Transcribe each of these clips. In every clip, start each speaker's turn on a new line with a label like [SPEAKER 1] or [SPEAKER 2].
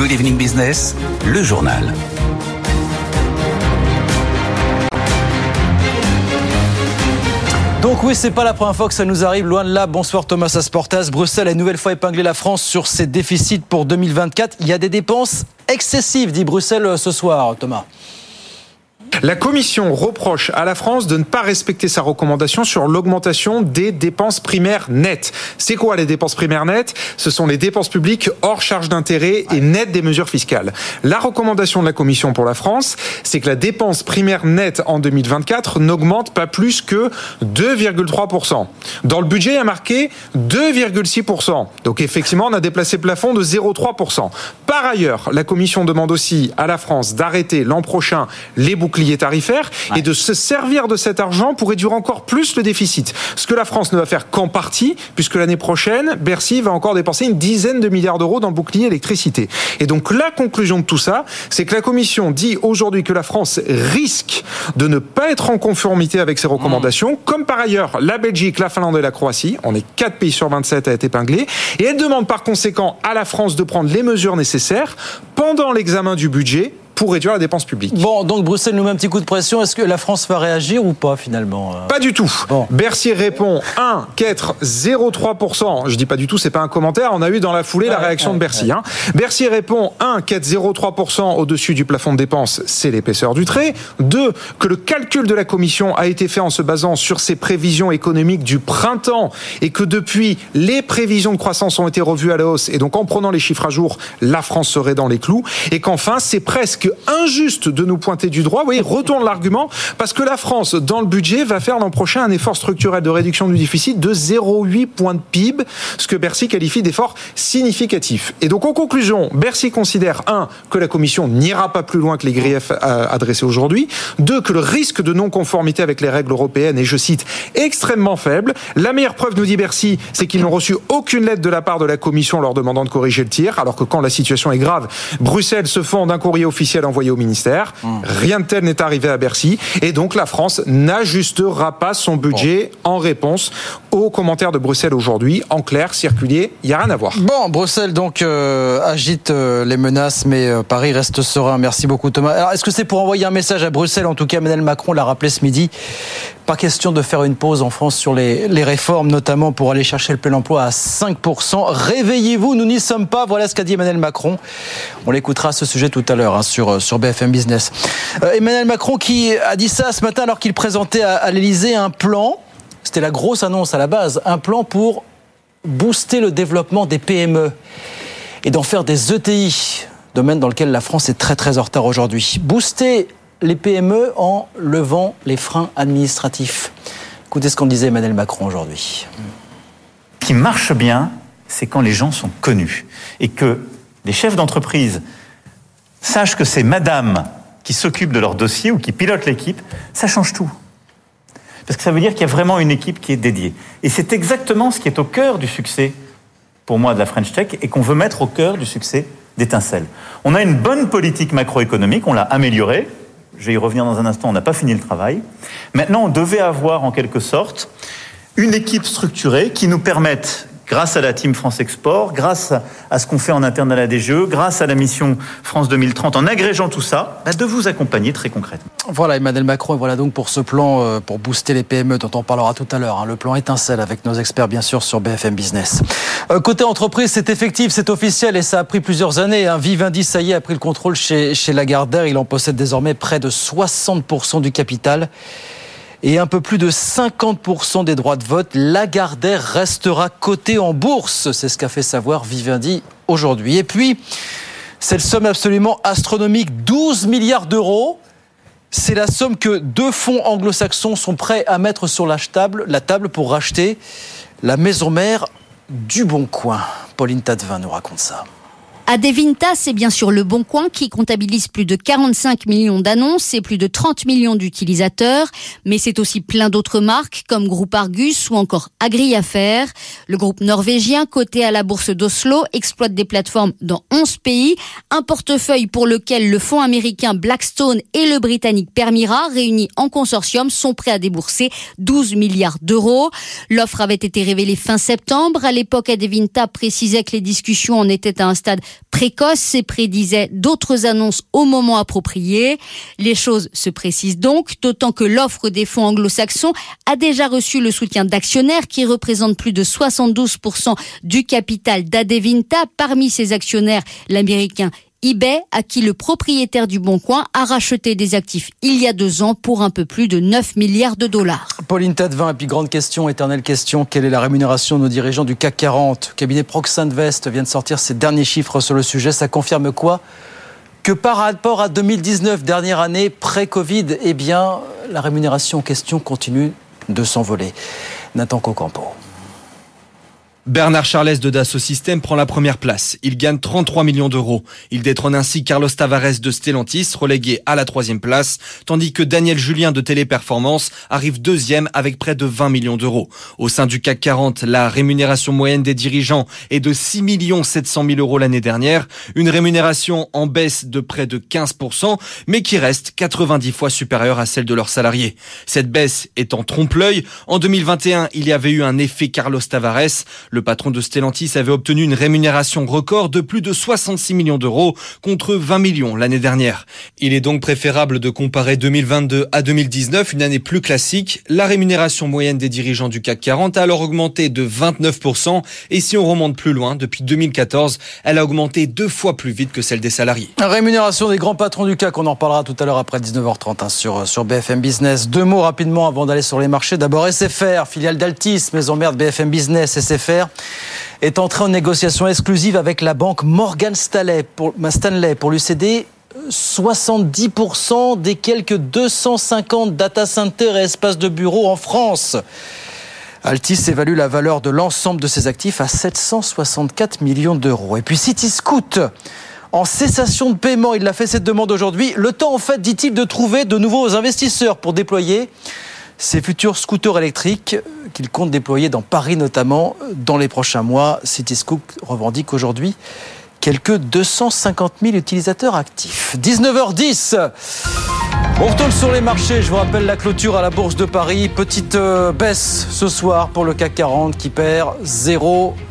[SPEAKER 1] Good Evening Business, le journal.
[SPEAKER 2] Donc oui, c'est pas la première fois que ça nous arrive, loin de là. Bonsoir Thomas Asportas. Bruxelles a une nouvelle fois épinglé la France sur ses déficits pour 2024. Il y a des dépenses excessives, dit Bruxelles euh, ce soir, Thomas.
[SPEAKER 3] La Commission reproche à la France de ne pas respecter sa recommandation sur l'augmentation des dépenses primaires nettes. C'est quoi les dépenses primaires nettes? Ce sont les dépenses publiques hors charge d'intérêt et nettes des mesures fiscales. La recommandation de la Commission pour la France, c'est que la dépense primaire nette en 2024 n'augmente pas plus que 2,3%. Dans le budget, il y a marqué 2,6%. Donc effectivement, on a déplacé le plafond de 0,3%. Par ailleurs, la Commission demande aussi à la France d'arrêter l'an prochain les boucliers tarifaire et de se servir de cet argent pour réduire encore plus le déficit. Ce que la France ne va faire qu'en partie, puisque l'année prochaine, Bercy va encore dépenser une dizaine de milliards d'euros dans le bouclier électricité. Et donc la conclusion de tout ça, c'est que la Commission dit aujourd'hui que la France risque de ne pas être en conformité avec ses recommandations, comme par ailleurs la Belgique, la Finlande et la Croatie. On est 4 pays sur 27 à être épinglés. Et elle demande par conséquent à la France de prendre les mesures nécessaires pendant l'examen du budget pour réduire la dépense publique.
[SPEAKER 2] Bon, donc Bruxelles nous met un petit coup de pression. Est-ce que la France va réagir ou pas finalement
[SPEAKER 3] Pas du tout. Bercy répond 1, 4, 0,3%. Je dis pas du tout, c'est pas un commentaire. On a eu dans la foulée la réaction de Bercy. Hein. Bercy répond 1, 4, 0,3% au-dessus du plafond de dépenses, c'est l'épaisseur du trait. 2, que le calcul de la Commission a été fait en se basant sur ses prévisions économiques du printemps et que depuis, les prévisions de croissance ont été revues à la hausse. Et donc en prenant les chiffres à jour, la France serait dans les clous. Et qu'enfin, c'est presque injuste de nous pointer du droit. Oui, retourne l'argument parce que la France, dans le budget, va faire l'an prochain un effort structurel de réduction du déficit de 0,8 points de PIB, ce que Bercy qualifie d'effort significatif. Et donc, en conclusion, Bercy considère, un, que la Commission n'ira pas plus loin que les griefs euh, adressés aujourd'hui, deux, que le risque de non-conformité avec les règles européennes est, je cite, extrêmement faible. La meilleure preuve, nous dit Bercy, c'est qu'ils n'ont reçu aucune lettre de la part de la Commission leur demandant de corriger le tir, alors que quand la situation est grave, Bruxelles se fonde d'un courrier officiel envoyé au ministère. Mmh. Rien de tel n'est arrivé à Bercy. Et donc la France n'ajustera pas son budget en réponse aux commentaires de Bruxelles aujourd'hui. En clair, circulier, il n'y a rien à voir.
[SPEAKER 2] Bon, Bruxelles donc euh, agite euh, les menaces, mais euh, Paris reste serein. Merci beaucoup Thomas. Alors est-ce que c'est pour envoyer un message à Bruxelles? En tout cas, Emmanuel Macron l'a rappelé ce midi. Pas question de faire une pause en France sur les, réformes, notamment pour aller chercher le plein emploi à 5%. Réveillez-vous, nous n'y sommes pas. Voilà ce qu'a dit Emmanuel Macron. On l'écoutera à ce sujet tout à l'heure hein, sur euh, sur BFM Business. Euh, Emmanuel Macron qui a dit ça ce matin alors qu'il présentait à, à l'Elysée un plan. C'était la grosse annonce à la base, un plan pour booster le développement des PME et d'en faire des ETI, domaine dans lequel la France est très très en retard aujourd'hui. Booster les PME en levant les freins administratifs. Écoutez ce qu'on disait Emmanuel Macron aujourd'hui.
[SPEAKER 4] Ce qui marche bien, c'est quand les gens sont connus et que les chefs d'entreprise sachent que c'est madame qui s'occupe de leur dossier ou qui pilote l'équipe, ça change tout. Parce que ça veut dire qu'il y a vraiment une équipe qui est dédiée. Et c'est exactement ce qui est au cœur du succès, pour moi, de la French Tech et qu'on veut mettre au cœur du succès d'étincelle. On a une bonne politique macroéconomique, on l'a améliorée. Je vais y revenir dans un instant, on n'a pas fini le travail. Maintenant, on devait avoir en quelque sorte une équipe structurée qui nous permette grâce à la Team France Export, grâce à ce qu'on fait en interne à la DGE, grâce à la mission France 2030, en agrégeant tout ça, bah, de vous accompagner très concrètement.
[SPEAKER 2] Voilà Emmanuel Macron, et voilà donc pour ce plan euh, pour booster les PME dont on parlera tout à l'heure, hein, le plan étincelle avec nos experts bien sûr sur BFM Business. Euh, côté entreprise, c'est effectif, c'est officiel et ça a pris plusieurs années. Hein. Vivendi, ça y est, a pris le contrôle chez, chez Lagardère, il en possède désormais près de 60% du capital et un peu plus de 50% des droits de vote, Lagardère restera coté en bourse. C'est ce qu'a fait savoir Vivendi aujourd'hui. Et puis, cette somme absolument astronomique, 12 milliards d'euros, c'est la somme que deux fonds anglo-saxons sont prêts à mettre sur la table, la table pour racheter la maison mère du Bon Coin. Pauline Tadevin nous raconte ça.
[SPEAKER 5] Adevinta, c'est bien sûr le Bon Coin qui comptabilise plus de 45 millions d'annonces et plus de 30 millions d'utilisateurs, mais c'est aussi plein d'autres marques comme Groupe Argus ou encore Agri-Affaires. Le groupe norvégien coté à la bourse d'Oslo exploite des plateformes dans 11 pays, un portefeuille pour lequel le fonds américain Blackstone et le britannique Permira, réunis en consortium, sont prêts à débourser 12 milliards d'euros. L'offre avait été révélée fin septembre. À l'époque, Adevinta précisait que les discussions en étaient à un stade précoce et prédisait d'autres annonces au moment approprié. Les choses se précisent donc, d'autant que l'offre des fonds anglo-saxons a déjà reçu le soutien d'actionnaires qui représentent plus de 72% du capital d'Adevinta. Parmi ces actionnaires, l'américain eBay, à qui le propriétaire du Bon Coin a racheté des actifs il y a deux ans pour un peu plus de 9 milliards de dollars.
[SPEAKER 2] Pauline Tadevin, et puis grande question, éternelle question, quelle est la rémunération de nos dirigeants du CAC 40 Le cabinet Prox Invest vient de sortir ses derniers chiffres sur le sujet. Ça confirme quoi? Que par rapport à 2019, dernière année pré-Covid, eh bien, la rémunération en question continue de s'envoler. Nathan Cocampo.
[SPEAKER 6] Bernard Charles de Dassault Systèmes prend la première place. Il gagne 33 millions d'euros. Il détrône ainsi Carlos Tavares de Stellantis, relégué à la troisième place, tandis que Daniel Julien de Téléperformance arrive deuxième avec près de 20 millions d'euros. Au sein du CAC 40, la rémunération moyenne des dirigeants est de 6 700 000 euros l'année dernière, une rémunération en baisse de près de 15%, mais qui reste 90 fois supérieure à celle de leurs salariés. Cette baisse est en trompe-l'œil. En 2021, il y avait eu un effet Carlos Tavares. Le patron de Stellantis avait obtenu une rémunération record de plus de 66 millions d'euros contre 20 millions l'année dernière. Il est donc préférable de comparer 2022 à 2019, une année plus classique. La rémunération moyenne des dirigeants du CAC 40 a alors augmenté de 29% et si on remonte plus loin, depuis 2014, elle a augmenté deux fois plus vite que celle des salariés.
[SPEAKER 2] Rémunération des grands patrons du CAC, on en reparlera tout à l'heure après 19h30 hein, sur, sur BFM Business. Deux mots rapidement avant d'aller sur les marchés. D'abord SFR, filiale d'Altis, maison mère de BFM Business, SFR est entré en négociation exclusive avec la banque Morgan Stanley pour, lui céder 70% des quelques 250 data centers et espaces de bureaux en France. Altis évalue la valeur de l'ensemble de ses actifs à 764 millions d'euros. Et puis Cityscoot, en cessation de paiement, il a fait cette demande aujourd'hui. Le temps, en fait, dit-il, de trouver de nouveaux investisseurs pour déployer ces futurs scooters électriques qu'il compte déployer dans Paris notamment dans les prochains mois. Cityscoop revendique aujourd'hui quelques 250 000 utilisateurs actifs. 19h10 on retourne sur les marchés. Je vous rappelle la clôture à la Bourse de Paris. Petite euh, baisse ce soir pour le CAC 40 qui perd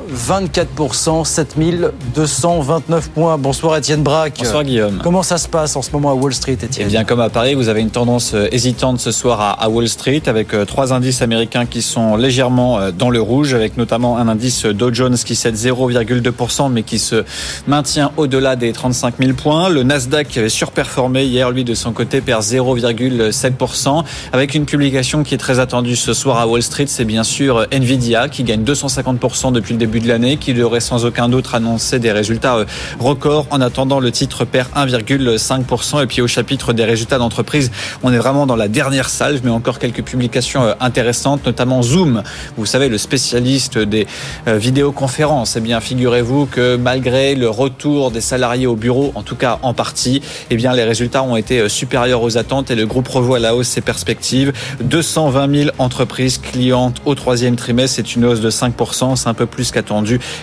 [SPEAKER 2] 0,24%, 7229 points. Bonsoir Étienne Braque.
[SPEAKER 7] Bonsoir Guillaume.
[SPEAKER 2] Comment ça se passe en ce moment à Wall Street, Étienne
[SPEAKER 7] Eh bien, comme à Paris, vous avez une tendance euh, hésitante ce soir à Wall Street avec euh, trois indices américains qui sont légèrement dans le rouge, avec notamment un indice Dow Jones qui cède 0,2% mais qui se maintient au-delà des 35 000 points. Le Nasdaq qui avait surperformé hier, lui, de son côté, perd 0 0,7%. Avec une publication qui est très attendue ce soir à Wall Street, c'est bien sûr Nvidia qui gagne 250% depuis le début de l'année, qui devrait sans aucun doute annoncer des résultats euh, records. En attendant, le titre perd 1,5%. Et puis au chapitre des résultats d'entreprise, on est vraiment dans la dernière salle. Je mets encore quelques publications euh, intéressantes, notamment Zoom. Vous savez, le spécialiste des euh, vidéoconférences. Eh bien, figurez-vous que malgré le retour des salariés au bureau, en tout cas en partie, eh bien, les résultats ont été supérieurs aux attentes et le groupe revoit à la hausse ses perspectives. 220 000 entreprises clientes au troisième trimestre, c'est une hausse de 5%, c'est un peu plus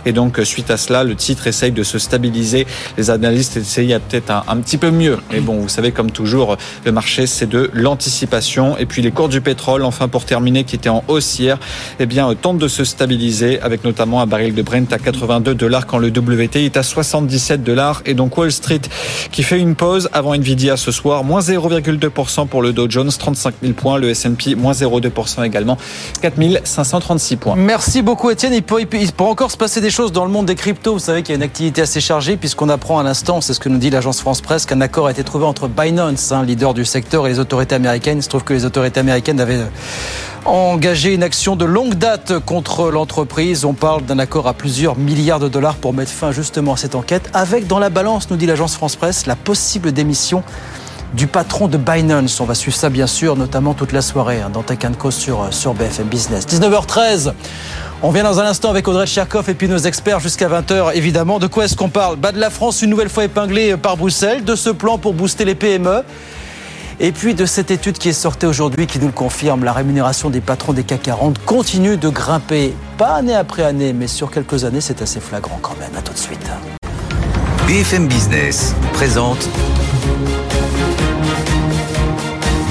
[SPEAKER 7] Et donc, suite à cela, le titre essaye de se stabiliser. Les analystes essayent peut-être un, petit peu mieux. Mais bon, vous savez, comme toujours, le marché, c'est de l'anticipation. Et puis, les cours du pétrole, enfin, pour terminer, qui étaient en hausse hier, eh bien, tentent de se stabiliser avec notamment un baril de Brent à 82 dollars quand le WTI est à 77 dollars. Et donc, Wall Street qui fait une pause avant Nvidia ce soir, moins 0,2 2% pour le Dow Jones, 35 000 points. Le S&P, moins 0,2% également, 4 536 points.
[SPEAKER 2] Merci beaucoup Étienne. Encore se passer des choses dans le monde des cryptos. Vous savez qu'il y a une activité assez chargée puisqu'on apprend à l'instant, c'est ce que nous dit l'agence France Presse, qu'un accord a été trouvé entre Binance, un leader du secteur, et les autorités américaines. Il se trouve que les autorités américaines avaient engagé une action de longue date contre l'entreprise. On parle d'un accord à plusieurs milliards de dollars pour mettre fin justement à cette enquête, avec dans la balance, nous dit l'agence France Presse, la possible démission du patron de Binance. On va suivre ça bien sûr, notamment toute la soirée hein, dans Tech Co sur, euh, sur BFM Business. 19h13. On vient dans un instant avec Audrey Tcherkov et puis nos experts jusqu'à 20h évidemment. De quoi est-ce qu'on parle? Bah De la France une nouvelle fois épinglée euh, par Bruxelles, de ce plan pour booster les PME. Et puis de cette étude qui est sortie aujourd'hui qui nous le confirme, la rémunération des patrons des CAC 40 continue de grimper, pas année après année, mais sur quelques années, c'est assez flagrant quand même. À tout de suite.
[SPEAKER 1] BFM Business présente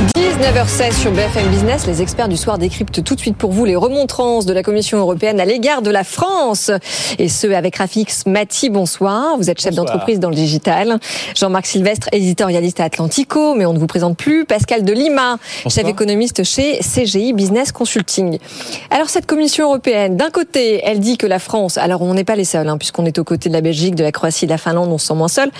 [SPEAKER 8] 19h16 sur BFM Business, les experts du soir décryptent tout de suite pour vous les remontrances de la Commission européenne à l'égard de la France. Et ce, avec Rafix Mati, bonsoir. Vous êtes chef d'entreprise dans le digital. Jean-Marc Sylvestre, éditorialiste à Atlantico, mais on ne vous présente plus. Pascal de Lima, chef économiste chez CGI Business Consulting. Alors cette Commission européenne, d'un côté, elle dit que la France, alors on n'est pas les seuls, hein, puisqu'on est aux côtés de la Belgique, de la Croatie, de la Finlande, on se sent moins seul.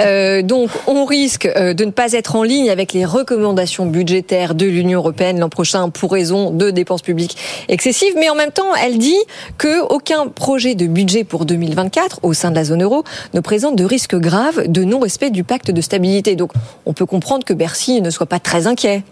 [SPEAKER 8] Euh, donc on risque euh, de ne pas être en ligne avec les recommandations budgétaires de l'Union européenne l'an prochain pour raison de dépenses publiques excessives. Mais en même temps, elle dit que aucun projet de budget pour 2024 au sein de la zone euro ne présente de risques graves de non-respect du pacte de stabilité. Donc, on peut comprendre que Bercy ne soit pas très inquiet.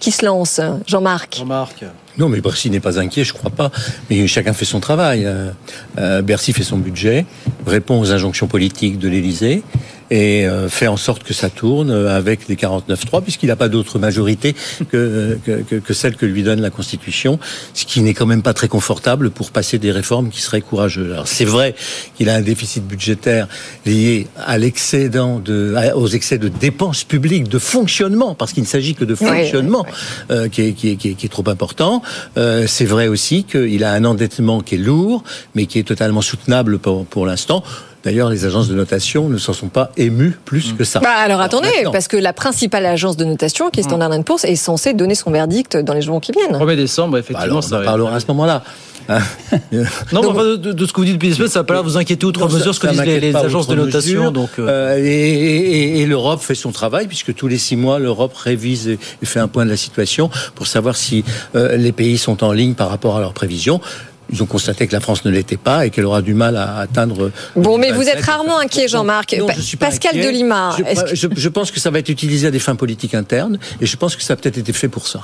[SPEAKER 8] Qui se lance Jean-Marc?
[SPEAKER 2] Jean-Marc.
[SPEAKER 9] Non, mais Bercy n'est pas inquiet, je crois pas. Mais chacun fait son travail. Euh, euh, Bercy fait son budget, répond aux injonctions politiques de l'Élysée et euh, fait en sorte que ça tourne avec les 49-3, puisqu'il n'a pas d'autre majorité que, que, que, celle que lui donne la Constitution, ce qui n'est quand même pas très confortable pour passer des réformes qui seraient courageuses. Alors c'est vrai qu'il a un déficit budgétaire lié à l'excédent de, aux excès de dépenses publiques, de fonctionnement, parce qu'il ne s'agit que de fonctionnement euh, qui, est, qui, est, qui, est, trop important. Euh, c'est vrai aussi qu'il a un endettement qui est lourd, mais qui est totalement soutenable pour, pour l'instant. D'ailleurs, les agences de notation ne s'en sont pas émues plus que ça.
[SPEAKER 8] Bah alors attendez, parce que la principale agence de notation, qui est Standard Poor's, est censée donner son verdict dans les jours qui viennent.
[SPEAKER 2] 1er décembre, effectivement.
[SPEAKER 9] Bah alors, on en parlera à ce moment-là.
[SPEAKER 2] non, mais enfin, de, de, ce que vous dites depuis des semaines, ça va pas l'air vous inquiéter outre non, mesure ce que disent les, les agences de notation. Mesure,
[SPEAKER 9] donc, euh... et, et, et l'Europe fait son travail puisque tous les six mois, l'Europe révise et fait un point de la situation pour savoir si euh, les pays sont en ligne par rapport à leurs prévisions ils ont constaté que la France ne l'était pas et qu'elle aura du mal à atteindre.
[SPEAKER 8] Bon, mais vous êtes rarement inquiet, Jean-Marc. Pascal inquiet. Delima.
[SPEAKER 9] Je, je, je, pense que ça va être utilisé à des fins politiques internes et je pense que ça a peut-être été fait pour ça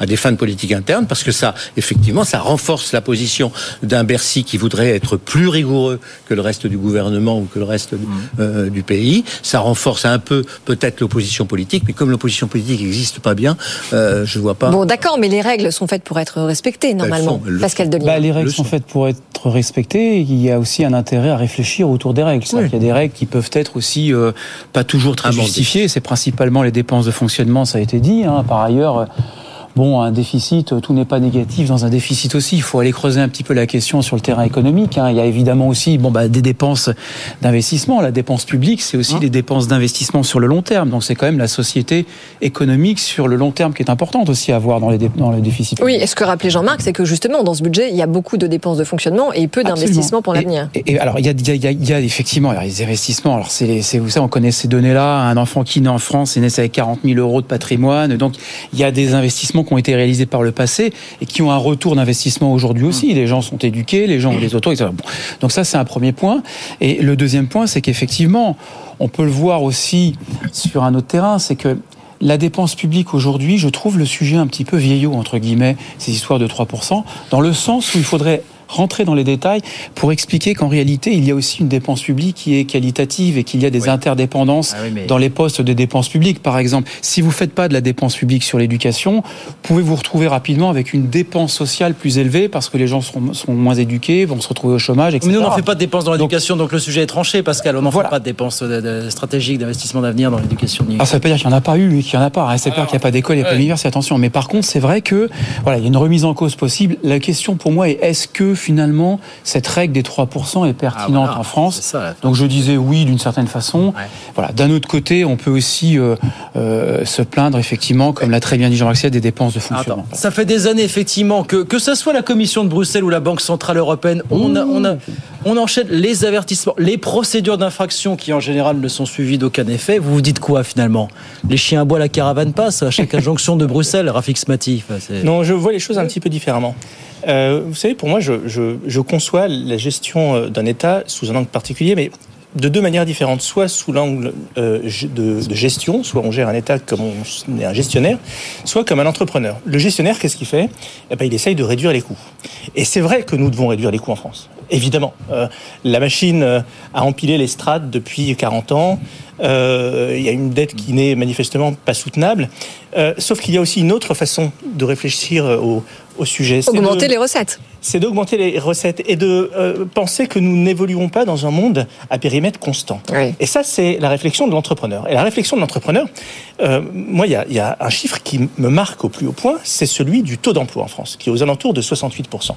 [SPEAKER 9] à des fins de politique interne, parce que ça, effectivement, ça renforce la position d'un Bercy qui voudrait être plus rigoureux que le reste du gouvernement ou que le reste mmh. euh, du pays. Ça renforce un peu peut-être l'opposition politique, mais comme l'opposition politique n'existe pas bien, euh, je vois pas.
[SPEAKER 8] Bon, d'accord, mais les règles sont faites pour être respectées normalement. Sont, Pascal Delis.
[SPEAKER 10] Bah, les règles sont faites pour être respectées. Il y a aussi un intérêt à réfléchir autour des règles. Oui. Il y a des règles qui peuvent être aussi euh, pas toujours très justifiées. C'est principalement les dépenses de fonctionnement, ça a été dit. Hein. Par ailleurs. Bon, un déficit, tout n'est pas négatif dans un déficit aussi. Il faut aller creuser un petit peu la question sur le terrain économique. Hein. Il y a évidemment aussi bon, bah, des dépenses d'investissement. La dépense publique, c'est aussi les dépenses d'investissement sur le long terme. Donc c'est quand même la société économique sur le long terme qui est importante aussi à voir dans, les dans le déficit.
[SPEAKER 8] Oui, et ce que rappelait Jean-Marc, c'est que justement, dans ce budget, il y a beaucoup de dépenses de fonctionnement et peu d'investissements pour l'avenir.
[SPEAKER 10] Et, et, alors, il y a, il y a, il y a effectivement alors, les investissements. Alors, c'est, vous savez, on connaît ces données-là. Un enfant qui naît en France est né avec 40 000 euros de patrimoine. Donc, il y a des investissements qui ont été réalisés par le passé et qui ont un retour d'investissement aujourd'hui aussi. Les gens sont éduqués, les gens ont les autos, etc. Bon. Donc ça, c'est un premier point. Et le deuxième point, c'est qu'effectivement, on peut le voir aussi sur un autre terrain, c'est que la dépense publique aujourd'hui, je trouve le sujet un petit peu vieillot, entre guillemets, ces histoires de 3%, dans le sens où il faudrait rentrer dans les détails pour expliquer qu'en réalité, il y a aussi une dépense publique qui est qualitative et qu'il y a des oui. interdépendances ah oui, mais... dans les postes de dépenses publiques. Par exemple, si vous ne faites pas de la dépense publique sur l'éducation, pouvez vous retrouver rapidement avec une dépense sociale plus élevée parce que les gens seront, seront moins éduqués, vont se retrouver au chômage, etc.
[SPEAKER 2] Mais nous, on n'en fait pas de dépenses dans l'éducation, donc, donc, le sujet est tranché, Pascal. On n'en voilà. fait pas de dépenses de, de stratégiques d'investissement d'avenir dans l'éducation.
[SPEAKER 10] Ah, ça veut pas dire qu'il n'y en a pas eu et qu'il n'y en a pas. Hein. C'est pas qu'il n'y a pas d'école, il n'y a pas d'université, attention. Mais par contre, c'est vrai que voilà, il y a une remise en cause possible. La question pour moi est est-ce que finalement cette règle des 3% est pertinente ah, voilà. en France. Ça, Donc je disais oui d'une certaine façon. Ouais. Voilà. D'un autre côté, on peut aussi euh, euh, se plaindre effectivement, comme l'a très bien dit Jean-Marc des dépenses de fonctionnement.
[SPEAKER 2] Attends, ça fait des années effectivement que que ce soit la Commission de Bruxelles ou la Banque centrale européenne, on a, on a on enchaîne les avertissements, les procédures d'infraction qui en général ne sont suivies d'aucun effet. Vous vous dites quoi finalement? Les chiens à bois, la caravane passe à chaque injonction de Bruxelles, Rafik Smati.
[SPEAKER 11] Enfin, non, je vois les choses un petit peu différemment. Euh, vous savez, pour moi, je, conçois la gestion d'un État sous un angle particulier, mais de deux manières différentes, soit sous l'angle euh, de, gestion, soit on gère un État comme on est un gestionnaire, soit comme un entrepreneur. Le gestionnaire, qu'est-ce qu'il fait? Eh ben, Il essaye de réduire les coûts. Et c'est vrai que nous devons réduire les coûts en France. Évidemment. Euh, la machine a empilé les strates depuis 40 ans. Euh, il y a une dette qui n'est manifestement pas soutenable. Euh, sauf qu'il y a aussi une autre façon de réfléchir au, au sujet.
[SPEAKER 8] Augmenter les recettes.
[SPEAKER 11] C'est d'augmenter les recettes et de euh, penser que nous n'évoluons pas dans un monde à périmètre constant. Et ça, c'est la réflexion de l'entrepreneur. Et la réflexion de l'entrepreneur, euh, moi, il y a, y a, un chiffre qui me marque au plus haut point, c'est celui du taux d'emploi en France, qui est aux alentours de 68%.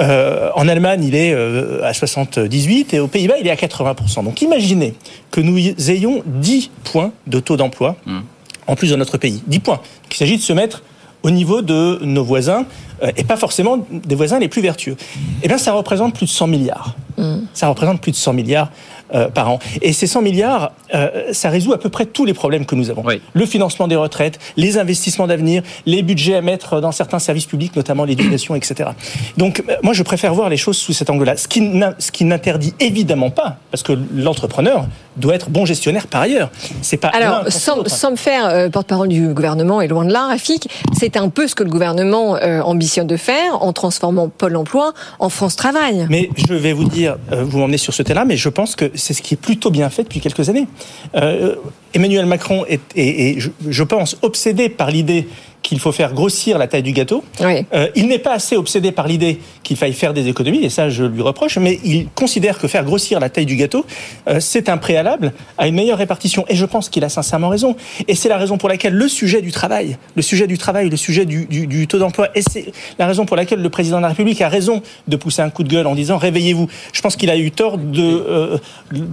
[SPEAKER 11] Euh, en Allemagne, il est euh, à 78% et aux Pays-Bas, il est à 80%. Donc imaginez que nous ayons 10 points de taux d'emploi mmh. en plus de notre pays. 10 points. Il s'agit de se mettre au niveau de nos voisins euh, et pas forcément des voisins les plus vertueux. Eh bien, ça représente plus de 100 milliards. Mmh. Ça représente plus de 100 milliards euh, par an. Et ces 100 milliards, euh, ça résout à peu près tous les problèmes que nous avons. Le financement des retraites, les investissements d'avenir, les budgets à mettre dans certains services publics, notamment l'éducation, etc. Donc, moi, je préfère voir les choses sous cet angle-là. Ce qui n'interdit évidemment pas, parce que l'entrepreneur doit être bon gestionnaire par ailleurs. C'est pas
[SPEAKER 8] alors sans, sans, me faire porte-parole du gouvernement et loin de là, Rafik, c'est un peu ce que le gouvernement ambitionne de faire en transformant Pôle Emploi en France Travail.
[SPEAKER 11] Mais je vais vous dire, vous m'emmenez sur ce thème-là, mais je pense que c'est ce qui est plutôt bien fait depuis quelques années. Euh, Emmanuel Macron est, est, je, je pense, obsédé par l'idée qu'il faut faire grossir la taille du gâteau. Oui. Euh, il n'est pas assez obsédé par l'idée qu'il faille faire des économies, et ça je lui reproche, mais il considère que faire grossir la taille du gâteau, euh, c'est un préalable à une meilleure répartition. Et je pense qu'il a sincèrement raison. Et c'est la raison pour laquelle le sujet du travail, le sujet du travail, le sujet du, du, du taux d'emploi, et c'est la raison pour laquelle le président de la République a raison de pousser un coup de gueule en disant réveillez-vous. Je pense qu'il a eu tort de euh,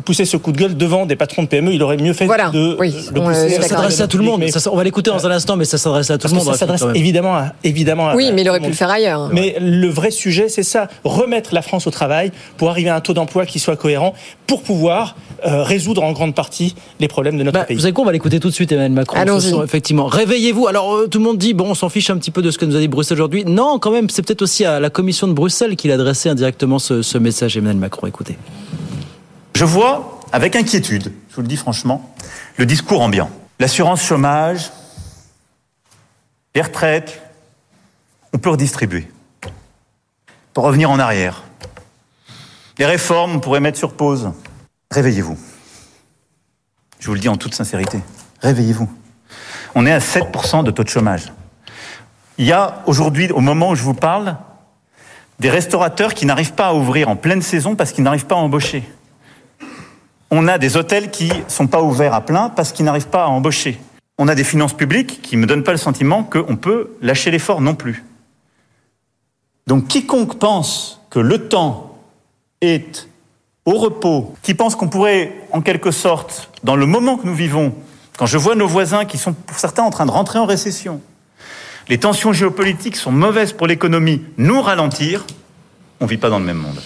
[SPEAKER 11] pousser ce coup de gueule devant des patrons de PME. Il aurait mieux fait
[SPEAKER 8] voilà.
[SPEAKER 11] de
[SPEAKER 8] oui.
[SPEAKER 11] le pousser.
[SPEAKER 2] Ça s'adresse à tout le monde. Mais ça, on va l'écouter dans un instant, mais ça s'adresse à tout le monde.
[SPEAKER 11] Ça s'adresse évidemment à, évidemment à,
[SPEAKER 8] Oui, mais il aurait pu le faire ailleurs.
[SPEAKER 11] Mais le vrai sujet, c'est ça remettre la France au travail pour arriver à un taux d'emploi qui soit cohérent, pour pouvoir euh, résoudre en grande partie les problèmes de notre
[SPEAKER 2] bah,
[SPEAKER 11] pays.
[SPEAKER 2] Vous savez quoi On va l'écouter tout de suite, Emmanuel Macron.
[SPEAKER 8] Allons-y.
[SPEAKER 2] Effectivement. Réveillez-vous. Alors, euh, tout le monde dit, bon, on s'en fiche un petit peu de ce que nous a dit Bruxelles aujourd'hui. Non, quand même, c'est peut-être aussi à la commission de Bruxelles qu'il a adressé indirectement ce, ce message, Emmanuel Macron. Écoutez.
[SPEAKER 4] Je vois avec inquiétude, je vous le dis franchement, le discours ambiant. L'assurance chômage, les retraites, on peut redistribuer. Pour revenir en arrière. Les réformes, on pourrait mettre sur pause. Réveillez-vous. Je vous le dis en toute sincérité. Réveillez-vous. On est à 7% de taux de chômage. Il y a aujourd'hui, au moment où je vous parle, des restaurateurs qui n'arrivent pas à ouvrir en pleine saison parce qu'ils n'arrivent pas à embaucher. On a des hôtels qui sont pas ouverts à plein parce qu'ils n'arrivent pas à embaucher. On a des finances publiques qui ne me donnent pas le sentiment qu'on peut lâcher l'effort non plus. Donc quiconque pense que le temps est au repos, qui pense qu'on pourrait, en quelque sorte, dans le moment que nous vivons, quand je vois nos voisins qui sont pour certains en train de rentrer en récession, les tensions géopolitiques sont mauvaises pour l'économie, nous ralentir, on ne vit pas dans le même monde.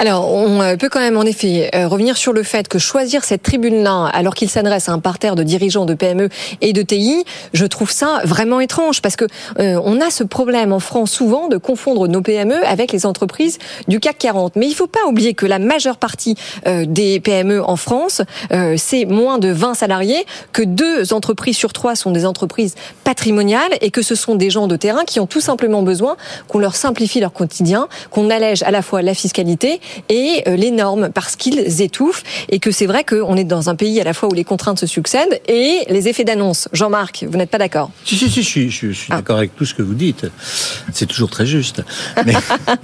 [SPEAKER 8] Alors, on peut quand même en effet euh, revenir sur le fait que choisir cette tribune-là, alors qu'il s'adresse à un parterre de dirigeants de PME et de TI, je trouve ça vraiment étrange parce que euh, on a ce problème en France souvent de confondre nos PME avec les entreprises du CAC 40. Mais il faut pas oublier que la majeure partie euh, des PME en France, euh, c'est moins de 20 salariés, que deux entreprises sur trois sont des entreprises patrimoniales et que ce sont des gens de terrain qui ont tout simplement besoin qu'on leur simplifie leur quotidien, qu'on allège à la fois la fiscalité et euh, les normes parce qu'ils étouffent et que c'est vrai qu'on est dans un pays à la fois où les contraintes se succèdent et les effets d'annonce. Jean-Marc, vous n'êtes pas d'accord?
[SPEAKER 9] Si, si, si, je suis, je, suis
[SPEAKER 8] Ah.
[SPEAKER 9] d'accord avec tout ce que vous dites. C'est toujours très juste. Mais,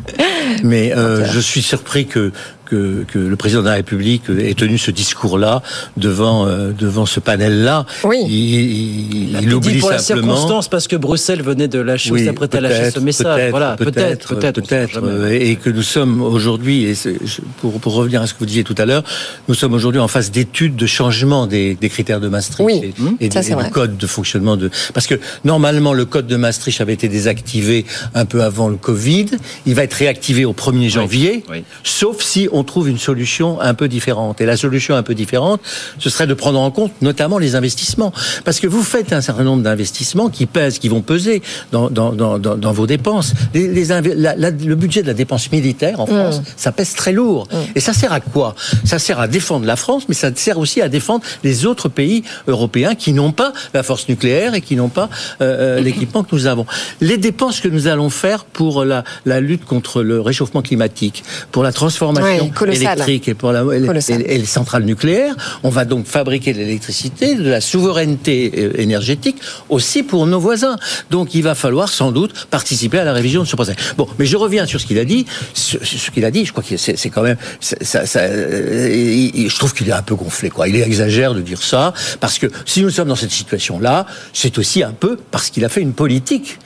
[SPEAKER 9] mais euh, je suis surpris que, que, que le président de la République ait tenu ce discours-là devant, euh, devant ce panel-là.
[SPEAKER 8] Oui.
[SPEAKER 9] Il, il,
[SPEAKER 2] dit pour la
[SPEAKER 9] simplement.
[SPEAKER 2] circonstance parce que Bruxelles venait de lâcher,
[SPEAKER 9] Oui,
[SPEAKER 2] s'apprêtait à lâcher ce message. Voilà, peut-être, peut-être,
[SPEAKER 9] peut-être, euh, et que nous sommes aujourd'hui, et pour, pour revenir à ce que vous disiez tout à l'heure, nous sommes aujourd'hui en phase d'étude de changement des, des critères de Maastricht
[SPEAKER 8] Oui,
[SPEAKER 9] et, et
[SPEAKER 8] ça,
[SPEAKER 9] du-
[SPEAKER 8] vrai.
[SPEAKER 9] code de fonctionnement de. Parce que normalement, le code de Maastricht avait été désactivé un peu avant le Covid. Il va être réactivé au 1er janvier,
[SPEAKER 1] oui.
[SPEAKER 9] sauf si on trouve une solution un peu différente. Et la solution un peu différente, ce serait de prendre en compte notamment les investissements. Parce que vous faites un certain nombre d'investissements qui pèsent, qui vont peser dans, dans, dans, dans, dans vos dépenses. Les, les inv- la- la- le budget de la dépense militaire en France, ça pèse très lourd. Et ça sert à quoi? Ça sert à défendre la France, mais ça sert aussi à défendre les autres pays européens qui n'ont pas la force nucléaire et qui n'ont pas euh, euh, l'équipement que nous avons. Les dépenses que nous allons faire pour la, la lutte contre le réchauffement climatique, pour la transformation électrique et pour la, et, et les centrales nucléaires. On va donc fabriquer de l'électricité, de la souveraineté euh, énergétique aussi pour nos voisins. Donc il va falloir sans doute participer à la révision de ce procès. Bon, mais je reviens sur ce qu'il a dit. Ce, ce qu'il a dit, je crois que c'est quand même, ça, ça, euh, je trouve qu'il est un peu gonflé. Quoi. Il exagère de dire ça parce que si nous sommes dans cette situation-là, c'est aussi un peu parce qu'il a fait une politique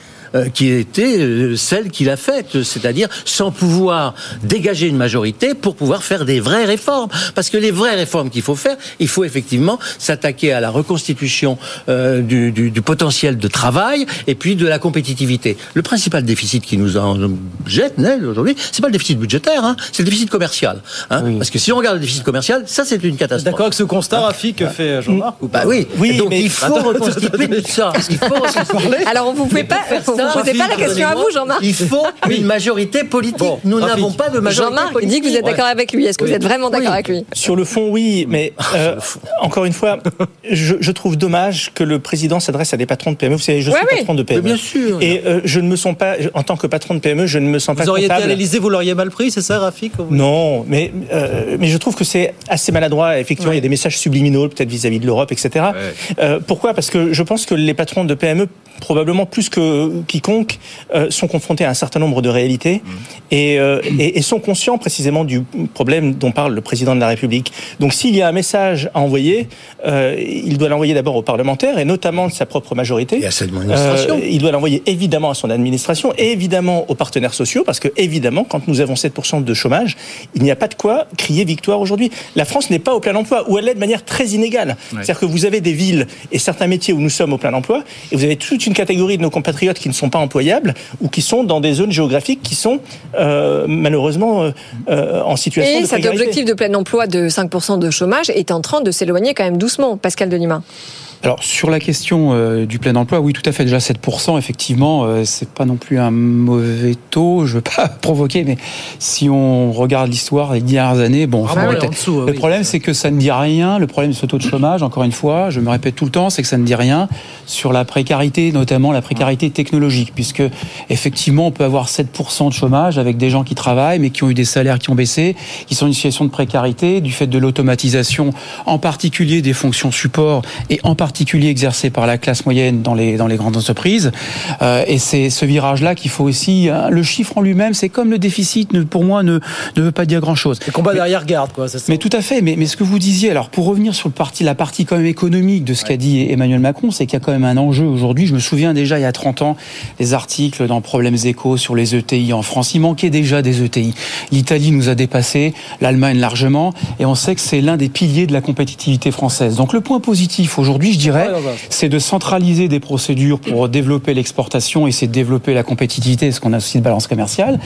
[SPEAKER 9] qui était euh, celle qu'il a faite, c'est-à-dire sans pouvoir dégager une majorité pour pouvoir faire des vraies réformes. Parce que les vraies réformes qu'il faut faire, il faut effectivement s'attaquer à la reconstitution euh, du, du, du, potentiel de travail et puis de la compétitivité. Le principal déficit qui nous en jette aujourd'hui, c'est pas le déficit budgétaire, hein, c'est le déficit commercial. Hein, oui. Parce que si on regarde le déficit commercial, ça c'est une catastrophe.
[SPEAKER 2] D'accord avec ce constat, Rafi, que fait Jean-Marc
[SPEAKER 9] Bah oui. oui Donc mais... il faut reconstituer tout ça. Il faut
[SPEAKER 8] Alors vous pouvez pas vous posez pas la question à vous, Jean-Marc.
[SPEAKER 9] Il faut une majorité politique. Bon, nous n'avons pas de majorité
[SPEAKER 8] Jean-Marc
[SPEAKER 9] politique.
[SPEAKER 8] dit que vous êtes d'accord avec lui. Est-ce que oui. vous êtes vraiment d'accord
[SPEAKER 11] oui.
[SPEAKER 8] avec lui?
[SPEAKER 11] Sur le fond, oui. Mais euh, encore une fois, je, je, trouve dommage que le président s'adresse à des patrons de PME. Vous savez, je suis
[SPEAKER 8] ouais,
[SPEAKER 11] patron de PME.
[SPEAKER 9] Mais bien sûr.
[SPEAKER 11] Et euh, je ne me sens pas, en tant que patron de PME, je ne me sens
[SPEAKER 2] vous
[SPEAKER 11] pas
[SPEAKER 2] auriez
[SPEAKER 11] comptable.
[SPEAKER 2] été à l'Élysée, vous l'auriez mal pris, c'est ça, Rafik
[SPEAKER 11] Non, mais, euh, mais je trouve que c'est assez maladroit. Effectivement, ouais. il y a des messages subliminaux, peut-être vis-à-vis de l'Europe, etc. Pourquoi? Parce que je pense que les patrons de PME, probablement plus que quiconque, sont confrontés à un certain nombre de réalités mmh. et, euh, et, et, sont conscients précisément du problème dont parle le président de la République. Donc s'il y a un message à envoyer, euh, il doit l'envoyer d'abord aux parlementaires et notamment de sa propre majorité.
[SPEAKER 9] Et à cette administration.
[SPEAKER 11] Euh, il doit l'envoyer évidemment à son administration et évidemment aux partenaires sociaux parce que évidemment, quand nous avons 7% de chômage, il n'y a pas de quoi crier victoire aujourd'hui. La France n'est pas au plein emploi ou elle l'est de manière très inégale. Ouais. C'est-à-dire que vous avez des villes et certains métiers où nous sommes au plein emploi et vous avez toute une catégorie de nos compatriotes qui ne sont pas employables ou qui sont dans des zones géographiques qui sont euh, malheureusement euh, en situation
[SPEAKER 8] et
[SPEAKER 11] de
[SPEAKER 8] cet objectif de plein emploi de 5% de chômage est en train de s'éloigner quand même doucement, Pascal Delima.
[SPEAKER 10] Alors sur la question euh, du plein emploi, oui, tout à fait. Déjà 7%, effectivement, euh, c'est pas non plus un mauvais taux. Je veux pas provoquer, mais si on regarde l'histoire des dernières années, bon,
[SPEAKER 2] ah
[SPEAKER 10] enfin,
[SPEAKER 2] ouais, en dessous,
[SPEAKER 10] le
[SPEAKER 2] oui,
[SPEAKER 10] problème c'est que ça ne dit rien. Le problème de ce taux de chômage, encore une fois, je me répète tout le temps, c'est que ça ne dit rien sur la précarité, notamment la précarité technologique, puisque effectivement, on peut avoir 7% de chômage avec des gens qui travaillent, mais qui ont eu des salaires qui ont baissé, qui sont en une situation de précarité du fait de l'automatisation, en particulier des fonctions support et en particulier exercées par la classe moyenne dans les dans les grandes entreprises. Euh, et c'est ce virage-là qu'il faut aussi. Hein, le chiffre en lui-même, c'est comme le déficit, ne, pour moi, ne ne veut pas dire grand-chose.
[SPEAKER 2] Combat derrière garde, quoi. Ça.
[SPEAKER 10] Mais tout à fait. Mais mais ce que vous disiez, alors pour revenir sur le parti, la partie quand même économique de ce ouais. qu'a dit Emmanuel Macron, c'est qu'il y a quand même un enjeu aujourd'hui. Je me souviens déjà il y a 30 ans des articles dans Problèmes Échos sur les ETI en France. Il manquait déjà des ETI. L'Italie nous a dépassé, l'Allemagne largement, et on sait que c'est l'un des piliers de la compétitivité française. Donc le point positif aujourd'hui, dirais, c'est de centraliser des procédures pour développer l'exportation et c'est de développer la compétitivité, ce qu'on a aussi de balance commerciale.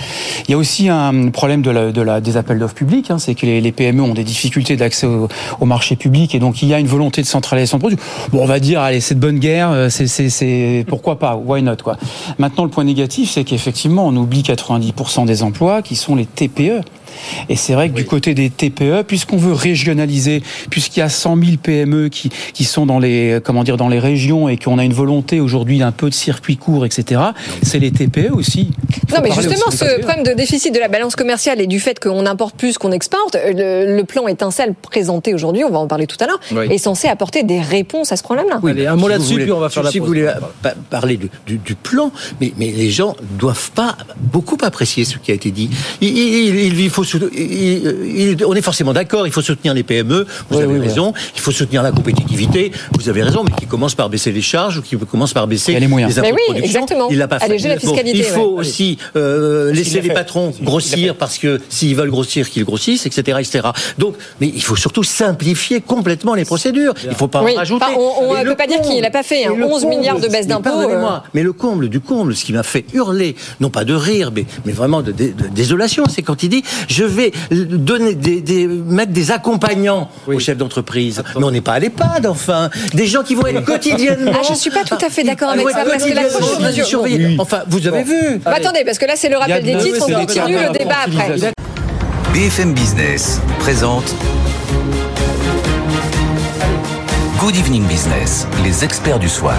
[SPEAKER 10] Il y a aussi un problème de la, de la, des appels d'offres publics, hein, c'est que les, les, PME ont des difficultés d'accès au, au, marché public et donc il y a une volonté de centralisation de produits. Bon, on va dire, allez, c'est de bonne guerre, c'est pourquoi pas, why not quoi. Maintenant, le point négatif, c'est qu'effectivement, on oublie 90% des emplois qui sont les TPE. Et c'est vrai que oui. du côté des TPE, puisqu'on veut régionaliser, puisqu'il y a 100 000 PME qui, qui sont dans les, comment dire, dans les régions et qu'on a une volonté aujourd'hui d'un peu de circuit court, etc., c'est les TPE aussi.
[SPEAKER 8] Non, mais justement, ce problème de déficit de la balance commerciale et du fait qu'on importe plus qu'on exporte, le, le, plan étincelle présenté aujourd'hui, on va en parler tout à l'heure, oui. est censé apporter des réponses à ce problème-là.
[SPEAKER 2] Oui, Allez, un mot là-dessus, puis on va faire
[SPEAKER 9] si
[SPEAKER 2] la
[SPEAKER 9] Si vous voulez parler du, du, du, plan, mais, mais les gens doivent pas beaucoup apprécier ce qui a été dit. Il, il, il faut il, il, on est forcément d'accord, il faut soutenir les PME, vous oui, avez oui, raison, oui. il faut soutenir la compétitivité, vous avez raison, mais qui commence par baisser les charges ou qui commence par baisser
[SPEAKER 10] les, moyens.
[SPEAKER 9] les impôts
[SPEAKER 8] mais oui,
[SPEAKER 9] de production.
[SPEAKER 8] Exactement.
[SPEAKER 9] Il l'a pas fait.
[SPEAKER 8] Alléger la fiscalité.
[SPEAKER 9] Bon, il faut aussi euh, laisser les
[SPEAKER 11] fait.
[SPEAKER 9] patrons grossir parce que s'ils veulent grossir, qu'ils grossissent, etc., etc. Donc, mais il faut surtout simplifier complètement les procédures. Il ne faut pas en rajouter.
[SPEAKER 8] Enfin, on ne peut pas dire qu'il n'a pas fait hein, 11 comble, milliards de baisse d'impôts.
[SPEAKER 9] Euh... Mais le comble du comble, ce qui m'a fait hurler, non pas de rire, mais, mais vraiment de, de, de désolation, c'est quand il dit je vais donner des, des, mettre des accompagnants oui. aux chefs d'entreprise. Mais on n'est pas à l'EHPAD, enfin. Des gens qui vont être quotidiennement.
[SPEAKER 8] Ah, je ne suis pas tout à fait d'accord avec ça. Parce que la
[SPEAKER 9] surveiller. Oui. Enfin, vous avez
[SPEAKER 8] bon.
[SPEAKER 9] vu.
[SPEAKER 8] Bah, attendez, parce que là, c'est le rappel des titres. On continue le débat après.
[SPEAKER 1] BFM Business présente Good Evening Business, les experts du soir.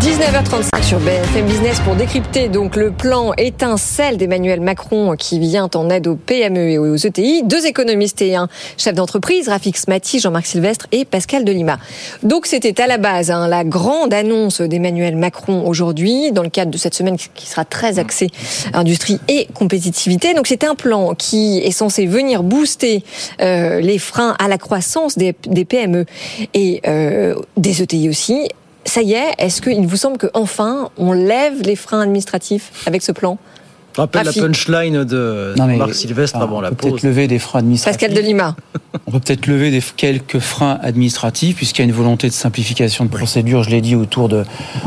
[SPEAKER 8] 19h35 sur BFM Business pour décrypter donc le plan étincelle d'Emmanuel Macron qui vient en aide aux PME et aux ETI. Deux économistes et un chef d'entreprise, Rafik Smati, Jean-Marc Sylvestre et Pascal Delima. Donc c'était à la base hein, la grande annonce d'Emmanuel Macron aujourd'hui dans le cadre de cette semaine qui sera très axée industrie et compétitivité. Donc c'est un plan qui est censé venir booster euh, les freins à la croissance des, des PME et euh, des ETI aussi. Ça y est, est-ce qu'il vous semble qu'enfin on lève les freins administratifs avec ce plan?
[SPEAKER 2] Je rappelle
[SPEAKER 8] Rafi.
[SPEAKER 2] la punchline de
[SPEAKER 10] Non, mais,
[SPEAKER 2] Marc Sylvestre
[SPEAKER 10] enfin,
[SPEAKER 2] avant la
[SPEAKER 10] on peut
[SPEAKER 2] pause.
[SPEAKER 10] peut-être lever des freins administratifs.
[SPEAKER 8] Pascal Delima.
[SPEAKER 10] On peut peut-être lever des, quelques freins administratifs puisqu'il y a une volonté de simplification de procédure, je l'ai dit, autour de,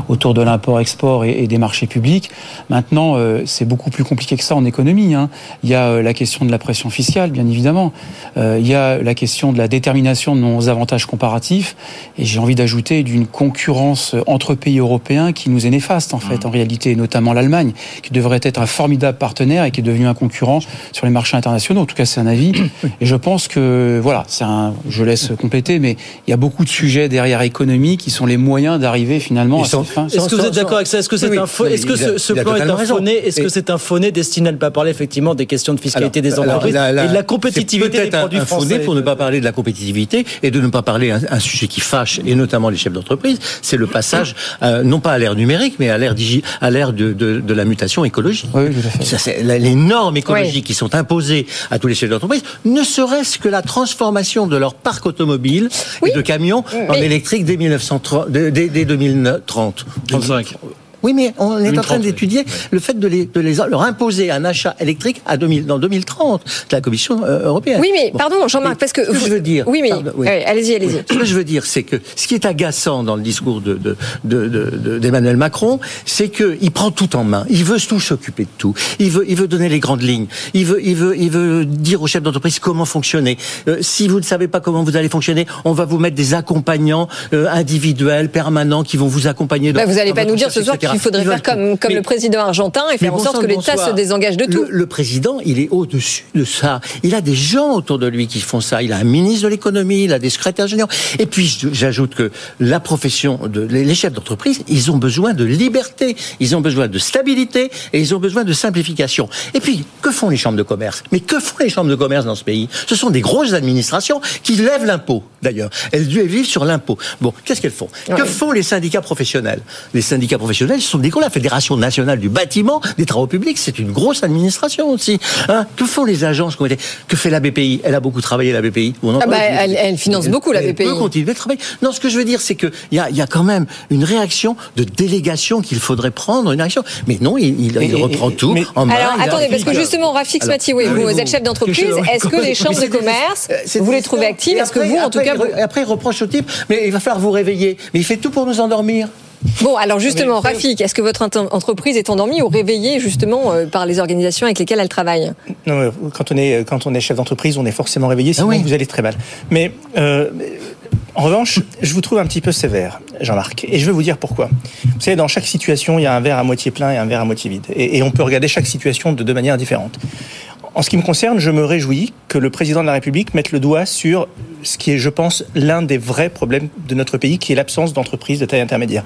[SPEAKER 10] autour de l'import-export et, et des marchés publics. Maintenant, euh, c'est beaucoup plus compliqué que ça en économie. hein. Il y a euh, la question de la pression fiscale, bien évidemment. Euh, il y a la question de la détermination de nos avantages comparatifs. Et j'ai envie d'ajouter d'une concurrence entre pays européens qui nous est néfaste, en fait, en réalité, et notamment l'Allemagne, qui devrait être un formidable partenaire et qui est devenu un concurrent sur les marchés internationaux. En tout cas, c'est un avis. Et je pense que, voilà, c'est un, je laisse compléter, mais il y a beaucoup de sujets derrière économie qui sont les moyens d'arriver finalement à cette fin.
[SPEAKER 2] Est-ce que vous êtes d'accord avec ça? Est-ce que c'est
[SPEAKER 9] Oui,
[SPEAKER 2] un faux Est-ce que ce, plan est un
[SPEAKER 9] raison.
[SPEAKER 2] faux Est-ce que c'est un faux destiné à ne pas parler effectivement des questions de fiscalité des
[SPEAKER 9] Alors,
[SPEAKER 2] entreprises
[SPEAKER 9] la- la-
[SPEAKER 2] et de la compétitivité des
[SPEAKER 9] un-
[SPEAKER 2] produits
[SPEAKER 9] un faux
[SPEAKER 2] français
[SPEAKER 9] pour ne pas parler de la compétitivité et de ne pas parler un, un sujet qui fâche et notamment les chefs d'entreprise, c'est le passage euh, non pas à l'ère numérique mais à l'ère digi- à l'ère de, de, de la mutation écologique.
[SPEAKER 10] Oui, tout à fait.
[SPEAKER 9] Les normes écologiques
[SPEAKER 8] Oui.
[SPEAKER 9] qui sont imposées à tous les chefs d'entreprise, ne serait-ce que la transformation de leur parc automobile
[SPEAKER 8] Oui.
[SPEAKER 9] et de camions en
[SPEAKER 8] Mais-
[SPEAKER 9] électrique dès 1930, dès, dès- dès 2030.
[SPEAKER 2] 35.
[SPEAKER 9] Oui, mais on est en
[SPEAKER 2] 2030,
[SPEAKER 9] train
[SPEAKER 2] oui.
[SPEAKER 9] d'étudier le fait de, les, de les, leur imposer un achat électrique à 2000, dans 2030 de la Commission euh, européenne.
[SPEAKER 8] Oui, mais
[SPEAKER 9] Bon.
[SPEAKER 8] pardon, Jean-Marc, parce que
[SPEAKER 9] ce que
[SPEAKER 8] vous-
[SPEAKER 9] je veux dire.
[SPEAKER 8] Oui, mais
[SPEAKER 9] oui.
[SPEAKER 8] allez-y, allez-y.
[SPEAKER 9] Oui. Ce que je veux dire, c'est que ce qui est agaçant dans le discours de, de, de, de- de- d'Emmanuel Macron, c'est qu'il prend tout en main. Il veut tout s'occuper de tout. Il veut, il veut donner les grandes lignes. Il veut, il veut, il veut dire aux chefs d'entreprise comment fonctionner. Euh, si vous ne savez pas comment vous allez fonctionner, on va vous mettre des accompagnants euh, individuels, permanents, qui vont vous accompagner. Dans,
[SPEAKER 8] Bah, vous n'allez pas nous dire ce soir
[SPEAKER 9] etc.
[SPEAKER 8] qu'il faudrait faire comme,
[SPEAKER 9] tout.
[SPEAKER 8] comme
[SPEAKER 9] Mais-
[SPEAKER 8] le président argentin et faire en sorte que l'État se désengage de tout.
[SPEAKER 9] Le, président, il est au-dessus de ça. Il a des gens autour de lui qui font ça. Il a un ministre de l'économie, il a des secrétaires généraux. Et puis, j'ajoute que la profession, de, les chefs d'entreprise, ils ont besoin de liberté, ils ont besoin de stabilité et ils ont besoin de simplification. Et puis, que font les chambres de commerce? Mais que font les chambres de commerce dans ce pays? Ce sont des grosses administrations qui lèvent l'impôt, d'ailleurs. Elles elles vivent sur l'impôt. Bon, qu'est-ce qu'elles font? Que font les syndicats professionnels? Les syndicats professionnels, ce sont des gros. La Fédération nationale du bâtiment, des travaux publics, c'est une grosse administration aussi. Hein que font les agences qui ont été- Que fait la BPI Elle a beaucoup travaillé, la BPI. On en
[SPEAKER 8] Ah bah, elle- elle finance beaucoup, la
[SPEAKER 9] Elle
[SPEAKER 8] BPI.
[SPEAKER 9] peut continuer de travailler. Non, ce que je veux dire, c'est qu'il y a, il y a quand même une réaction de délégation qu'il faudrait prendre, une réaction. Mais non, il, il- il reprend
[SPEAKER 10] et-
[SPEAKER 9] tout
[SPEAKER 10] mais-
[SPEAKER 9] en main.
[SPEAKER 8] Alors attendez, parce que justement, Rafik
[SPEAKER 9] alors,
[SPEAKER 8] Smati, oui, vous
[SPEAKER 9] vous-
[SPEAKER 8] êtes chef d'entreprise. Est-ce que les chambres de commerce, vous les trouvez actives?
[SPEAKER 9] Et
[SPEAKER 8] Est-ce que
[SPEAKER 9] après-
[SPEAKER 8] vous, en tout cas,
[SPEAKER 9] Après, il reproche au type, mais il va falloir vous réveiller. Mais il fait tout pour nous endormir.
[SPEAKER 8] Bon, alors justement, Rafik, est-ce que votre ent- entreprise est endormie ou réveillée justement euh, par les organisations avec lesquelles elle travaille?
[SPEAKER 11] Non, euh, quand on est quand on est chef d'entreprise, on est forcément réveillé, sinon
[SPEAKER 9] oui.
[SPEAKER 11] vous allez très mal. Mais euh, en revanche, je vous trouve un petit peu sévère, Jean-Marc, et je vais vous dire pourquoi. Vous savez, dans chaque situation, il y a un verre à moitié plein et un verre à moitié vide, et, et on peut regarder chaque situation de deux manières différentes. En ce qui me concerne, je me réjouis que le président de la République mette le doigt sur ce qui est, je pense, l'un des vrais problèmes de notre pays, qui est l'absence d'entreprises de taille intermédiaire.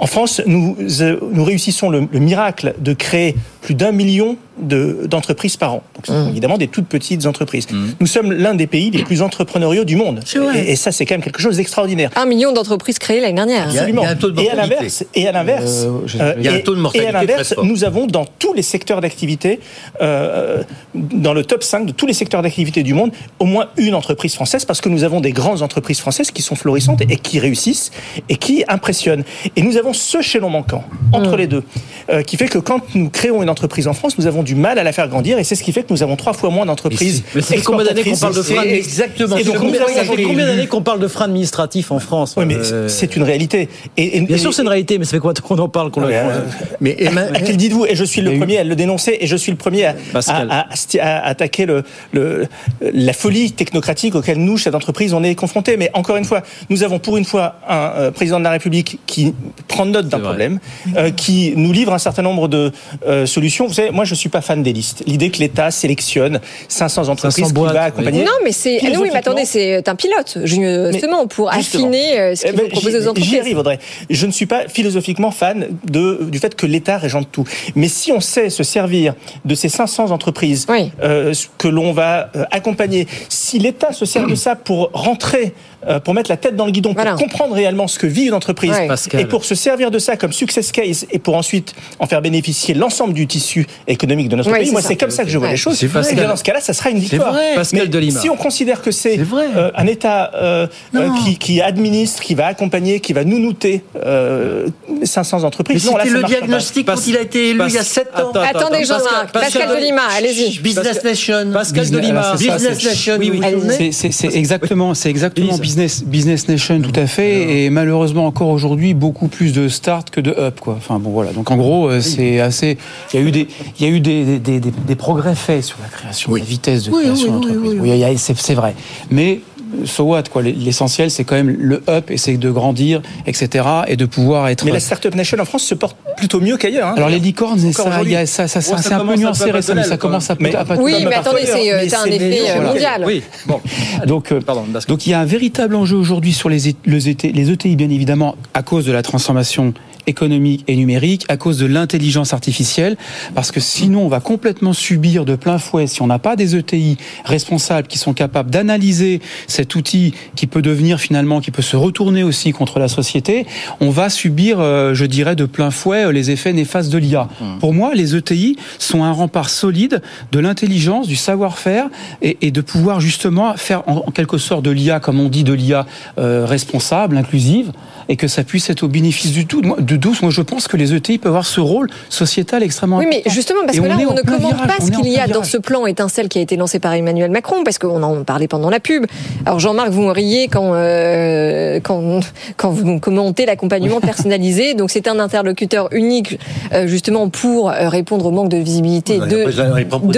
[SPEAKER 11] En France, nous, euh, nous réussissons le, le miracle de créer plus d'un million de- d'entreprises par an. Donc, ce sont évidemment des toutes petites entreprises. Nous sommes l'un des pays les plus entrepreneuriaux du monde. Et, et ça, c'est quand même quelque chose d'extraordinaire.
[SPEAKER 8] Un million d'entreprises créées l'année dernière.
[SPEAKER 9] Il y a-
[SPEAKER 11] Absolument.
[SPEAKER 9] il y a un taux de
[SPEAKER 11] et à
[SPEAKER 9] mortalité.
[SPEAKER 11] l'inverse, et à l'inverse,
[SPEAKER 10] Euh, je-
[SPEAKER 11] euh,
[SPEAKER 9] il y a un taux de mortalité
[SPEAKER 11] Et à l'inverse, nous avons dans tous les secteurs d'activité, euh, dans le top 5 de tous les secteurs d'activité du monde, au moins une entreprise française, parce que nous avons des grandes entreprises françaises qui sont florissantes et qui réussissent et qui impressionnent. Et nous avons ce chaînon manquant entre les deux, euh, qui fait que quand nous créons une entreprise en France, nous avons du mal à la faire grandir, et c'est ce qui fait que nous avons trois fois moins d'entreprises.
[SPEAKER 2] Mais fait combien d'années qu'on parle de frein
[SPEAKER 9] C'est exactement
[SPEAKER 11] Et donc,
[SPEAKER 2] combien d'années qu'on parle de frein administratif en France
[SPEAKER 11] Oui, mais
[SPEAKER 2] Euh,
[SPEAKER 11] c'est une réalité. Et, et-
[SPEAKER 2] Bien
[SPEAKER 11] et-
[SPEAKER 2] sûr, c'est une réalité, mais ça fait quoi qu'on en parle qu'on
[SPEAKER 11] Non,
[SPEAKER 2] le-
[SPEAKER 11] mais, euh,
[SPEAKER 9] Mais Emma-
[SPEAKER 11] à qui le dites-vous Et je suis le premier à le dénoncer et je suis le premier à,
[SPEAKER 2] Pascal.
[SPEAKER 11] à- à- à attaquer le, le- la folie technocratique auquel nous, chefs d'entreprise, on est confrontés. Mais encore une fois, nous avons pour une fois un euh, président de la République qui prend note d'un problème, euh, qui nous livre un certain nombre de euh, solutions. Vous savez, moi, je suis pas fan des listes. L'idée que l'État sélectionne 500 entreprises
[SPEAKER 2] 500
[SPEAKER 11] qui va
[SPEAKER 2] boîtes,
[SPEAKER 11] accompagner.
[SPEAKER 8] Non, mais c'est. ah non, oui, mais attendez, c'est un pilote, justement, pour
[SPEAKER 11] Justement.
[SPEAKER 8] affiner euh, ce
[SPEAKER 11] Eh
[SPEAKER 8] qu'il
[SPEAKER 11] ben,
[SPEAKER 8] faut proposer aux
[SPEAKER 11] j'y- J'y
[SPEAKER 8] entreprises.
[SPEAKER 11] arrive, Audrey. Je ne suis pas philosophiquement fan de, du fait que l'État régente tout. Mais si on sait se servir de ces 500 entreprises
[SPEAKER 8] Oui.
[SPEAKER 11] euh, que l'on va euh, accompagner, si l'État se sert de ça pour rentrer, euh, pour mettre la tête dans le guidon,
[SPEAKER 8] Voilà.
[SPEAKER 11] pour comprendre réellement ce que vit une entreprise,
[SPEAKER 8] Ouais.
[SPEAKER 11] Et pour se servir de ça comme success case, et pour ensuite en faire bénéficier l'ensemble du tissu économique de notre
[SPEAKER 8] Oui,
[SPEAKER 11] pays, moi c'est comme ça que je vois les choses. Et bien, dans ce cas-là, ça sera une victoire.
[SPEAKER 2] vrai. Pascal
[SPEAKER 11] Mais si on considère que c'est euh, un État euh, euh, qui, qui administre, qui va accompagner, qui va nounouter euh, 500 entreprises.
[SPEAKER 12] Mais
[SPEAKER 11] non, là,
[SPEAKER 12] le diagnostic quand il a été élu il y a 7 ans.
[SPEAKER 2] Attends, attends,
[SPEAKER 8] Attendez, Jean-Marc.
[SPEAKER 2] Pascal-
[SPEAKER 8] Pascal
[SPEAKER 2] Pascal-
[SPEAKER 8] Delima, allez-y.
[SPEAKER 12] Business Nation.
[SPEAKER 2] Pascal
[SPEAKER 10] Business-
[SPEAKER 2] Delima.
[SPEAKER 12] Business Nation,
[SPEAKER 10] oui, oui. C'est- exactement, c'est exactement business, business nation tout à fait, et malheureusement encore aujourd'hui beaucoup plus de start que de up quoi. Enfin bon voilà. Donc en gros euh, c'est assez. Il y a eu des, il y a eu des, des, des, des- des progrès faits sur la création, la vitesse de
[SPEAKER 12] Oui,
[SPEAKER 10] création d'entreprise.
[SPEAKER 12] oui,
[SPEAKER 10] c'est vrai. Mais so what quoi? L'essentiel c'est quand même le up et c'est de grandir, etc. et de pouvoir être.
[SPEAKER 11] Mais la Startup Nation en France se porte plutôt mieux qu'ailleurs. hein.
[SPEAKER 10] Alors les licornes, ça, il y a- ça, ça, ça, c'est un peu nuancé récemment. Ça commence à,
[SPEAKER 11] même.
[SPEAKER 10] à pas
[SPEAKER 8] Oui, mais attendez, c'est euh, un effet euh, mondial.
[SPEAKER 2] Oui, bon.
[SPEAKER 10] Donc, euh,
[SPEAKER 2] Pardon,
[SPEAKER 10] donc il y a un véritable enjeu aujourd'hui sur les, é- les ET les ETI, bien évidemment, à cause de la transformation économique et numérique, à cause de l'intelligence artificielle, parce que sinon on va complètement subir de plein fouet, si on n'a pas des ETI responsables qui sont capables d'analyser cet outil qui peut devenir finalement, qui peut se retourner aussi contre la société, on va subir, euh, je dirais, de plein fouet euh, les effets néfastes de l'IA. Pour moi, les ETI sont un rempart solide de l'intelligence, du savoir-faire et, et de pouvoir justement faire en, en quelque sorte de l'IA, comme on dit, de l'IA euh, responsable, inclusive, et que ça puisse être au bénéfice du tout. De douce, moi je pense que les ETI peuvent avoir ce rôle sociétal extrêmement
[SPEAKER 8] Oui, mais
[SPEAKER 10] important.
[SPEAKER 8] justement, parce
[SPEAKER 10] Et
[SPEAKER 8] que là, on ne commente
[SPEAKER 10] virage,
[SPEAKER 8] pas ce qu'il y a dans ce plan étincelle qui a été lancé par Emmanuel Macron, parce qu'on en parlait pendant la pub. Alors, Jean-Marc, vous me riez quand, euh, quand, quand vous commentez l'accompagnement personnalisé. Donc, c'est un interlocuteur unique, euh, justement, pour euh, répondre au manque de visibilité de,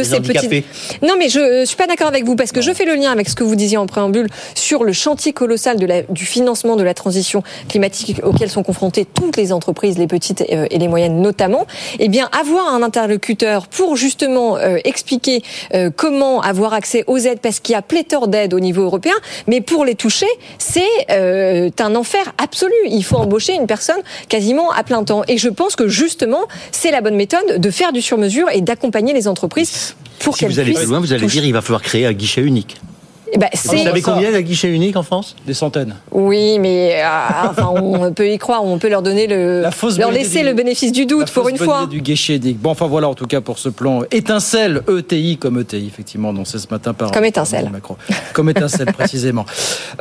[SPEAKER 8] ces
[SPEAKER 12] handicapés.
[SPEAKER 8] petites. Non, mais je ne suis pas d'accord avec vous, parce que je fais le lien avec ce que vous disiez en préambule sur le chantier colossal de la, du financement de la transition climatique auquel sont confrontées toutes les entreprises, les petites euh, et les moyennes notamment. Eh bien, avoir un interlocuteur pour justement euh, expliquer euh, comment avoir accès aux aides, parce qu'il y a pléthore d'aides au niveau européen, mais pour les toucher, c'est euh, un enfer absolu. Il faut embaucher une personne quasiment à plein temps. Et je pense que justement, c'est la bonne méthode de faire du sur-mesure et d'accompagner les entreprises pour
[SPEAKER 12] Si
[SPEAKER 8] qu'elles
[SPEAKER 12] vous allez
[SPEAKER 8] puissent
[SPEAKER 12] plus loin, vous allez
[SPEAKER 8] toucher.
[SPEAKER 12] dire il va falloir créer un guichet unique.
[SPEAKER 8] Eh ben,
[SPEAKER 12] Vous savez combien de guichets uniques en France?
[SPEAKER 2] Des centaines.
[SPEAKER 8] oui, mais euh, enfin, on peut y croire, on peut leur donner le,
[SPEAKER 2] La fausse
[SPEAKER 8] leur laisser le bénéfice du
[SPEAKER 2] La
[SPEAKER 8] doute pour une fois.
[SPEAKER 2] du guichet unique. Bon, enfin voilà en tout cas pour ce plan étincelle ETI comme ETI effectivement annoncé ce matin par
[SPEAKER 8] Comme étincelle.
[SPEAKER 2] Macron. Comme étincelle précisément.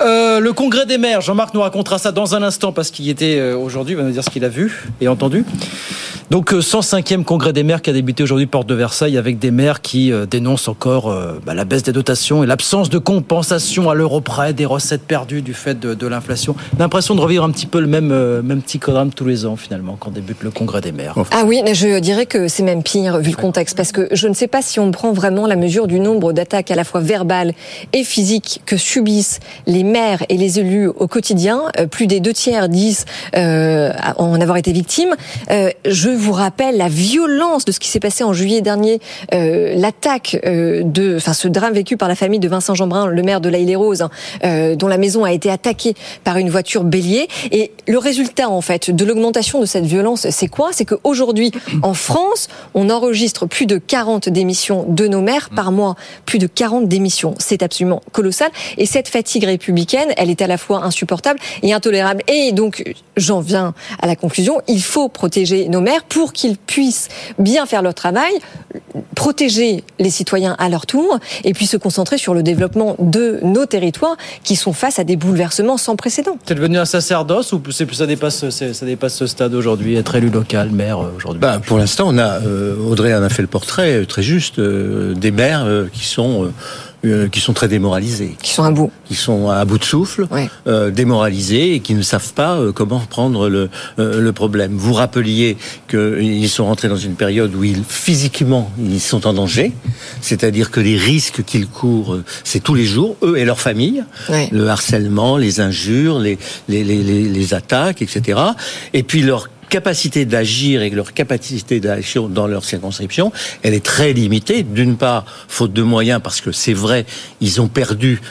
[SPEAKER 2] Euh, le congrès des maires, Jean-Marc nous racontera ça dans un instant parce qu'il y était euh, aujourd'hui, il va nous dire ce qu'il a vu et entendu. Donc euh, 105e congrès des maires qui a débuté aujourd'hui porte de Versailles avec des maires qui dénoncent encore euh, bah, la baisse des dotations et l'absence de compensation à l'euro près des recettes perdues du fait de, de l'inflation. L'impression de revivre un petit peu le même euh, même petit drame tous les ans finalement quand débute le congrès des maires.
[SPEAKER 8] Ah oui, mais je dirais que c'est même pire vu le contexte, parce que je ne sais pas si on prend vraiment la mesure du nombre d'attaques à la fois verbales et physiques que subissent les maires et les élus au quotidien. Euh, Plus des deux tiers disent euh, en avoir été victimes. Euh, je vous rappelle la violence de ce qui s'est passé en juillet dernier, euh, l'attaque euh, de, enfin ce drame vécu par la famille de Vincent Jeanbrun, le maire de la les roses hein, euh, dont la maison a été attaquée par une voiture bélier. Et le résultat, en fait, de l'augmentation de cette violence, c'est quoi? C'est qu'aujourd'hui, en France, on enregistre plus de 40 démissions de nos maires par mois. Plus de 40 démissions. C'est absolument colossal. Et cette fatigue républicaine, elle est à la fois insupportable et intolérable. Et donc, j'en viens à la conclusion, il faut protéger nos maires pour qu'ils puissent bien faire leur travail, protéger les citoyens à leur tour, et puis se concentrer sur le développement de nos territoires qui sont face à des bouleversements sans précédent.
[SPEAKER 2] C'est devenu un sacerdoce ou c'est ça dépasse c'est- ça dépasse ce stade aujourd'hui être élu local maire euh, aujourd'hui?
[SPEAKER 9] Bah, pour l'instant, on a euh, Audrey en a fait le portrait euh, très juste euh, des maires euh, qui sont euh, qui sont très démoralisés,
[SPEAKER 8] Qui sont à bout.
[SPEAKER 9] qui sont à bout de souffle, euh, démoralisés et qui ne savent pas euh, comment prendre le, le problème. Vous rappeliez qu'ils sont rentrés dans une période où ils, physiquement, ils sont en danger, c'est-à-dire que les risques qu'ils courent, c'est tous les jours, eux et leur famille, le harcèlement, les injures, les, les, les, les, les attaques, etc. Et puis leur capacité d'agir et leur capacité d'action dans leur circonscription, elle est très limitée. D'une part, faute de moyens, parce que c'est vrai, ils ont perdu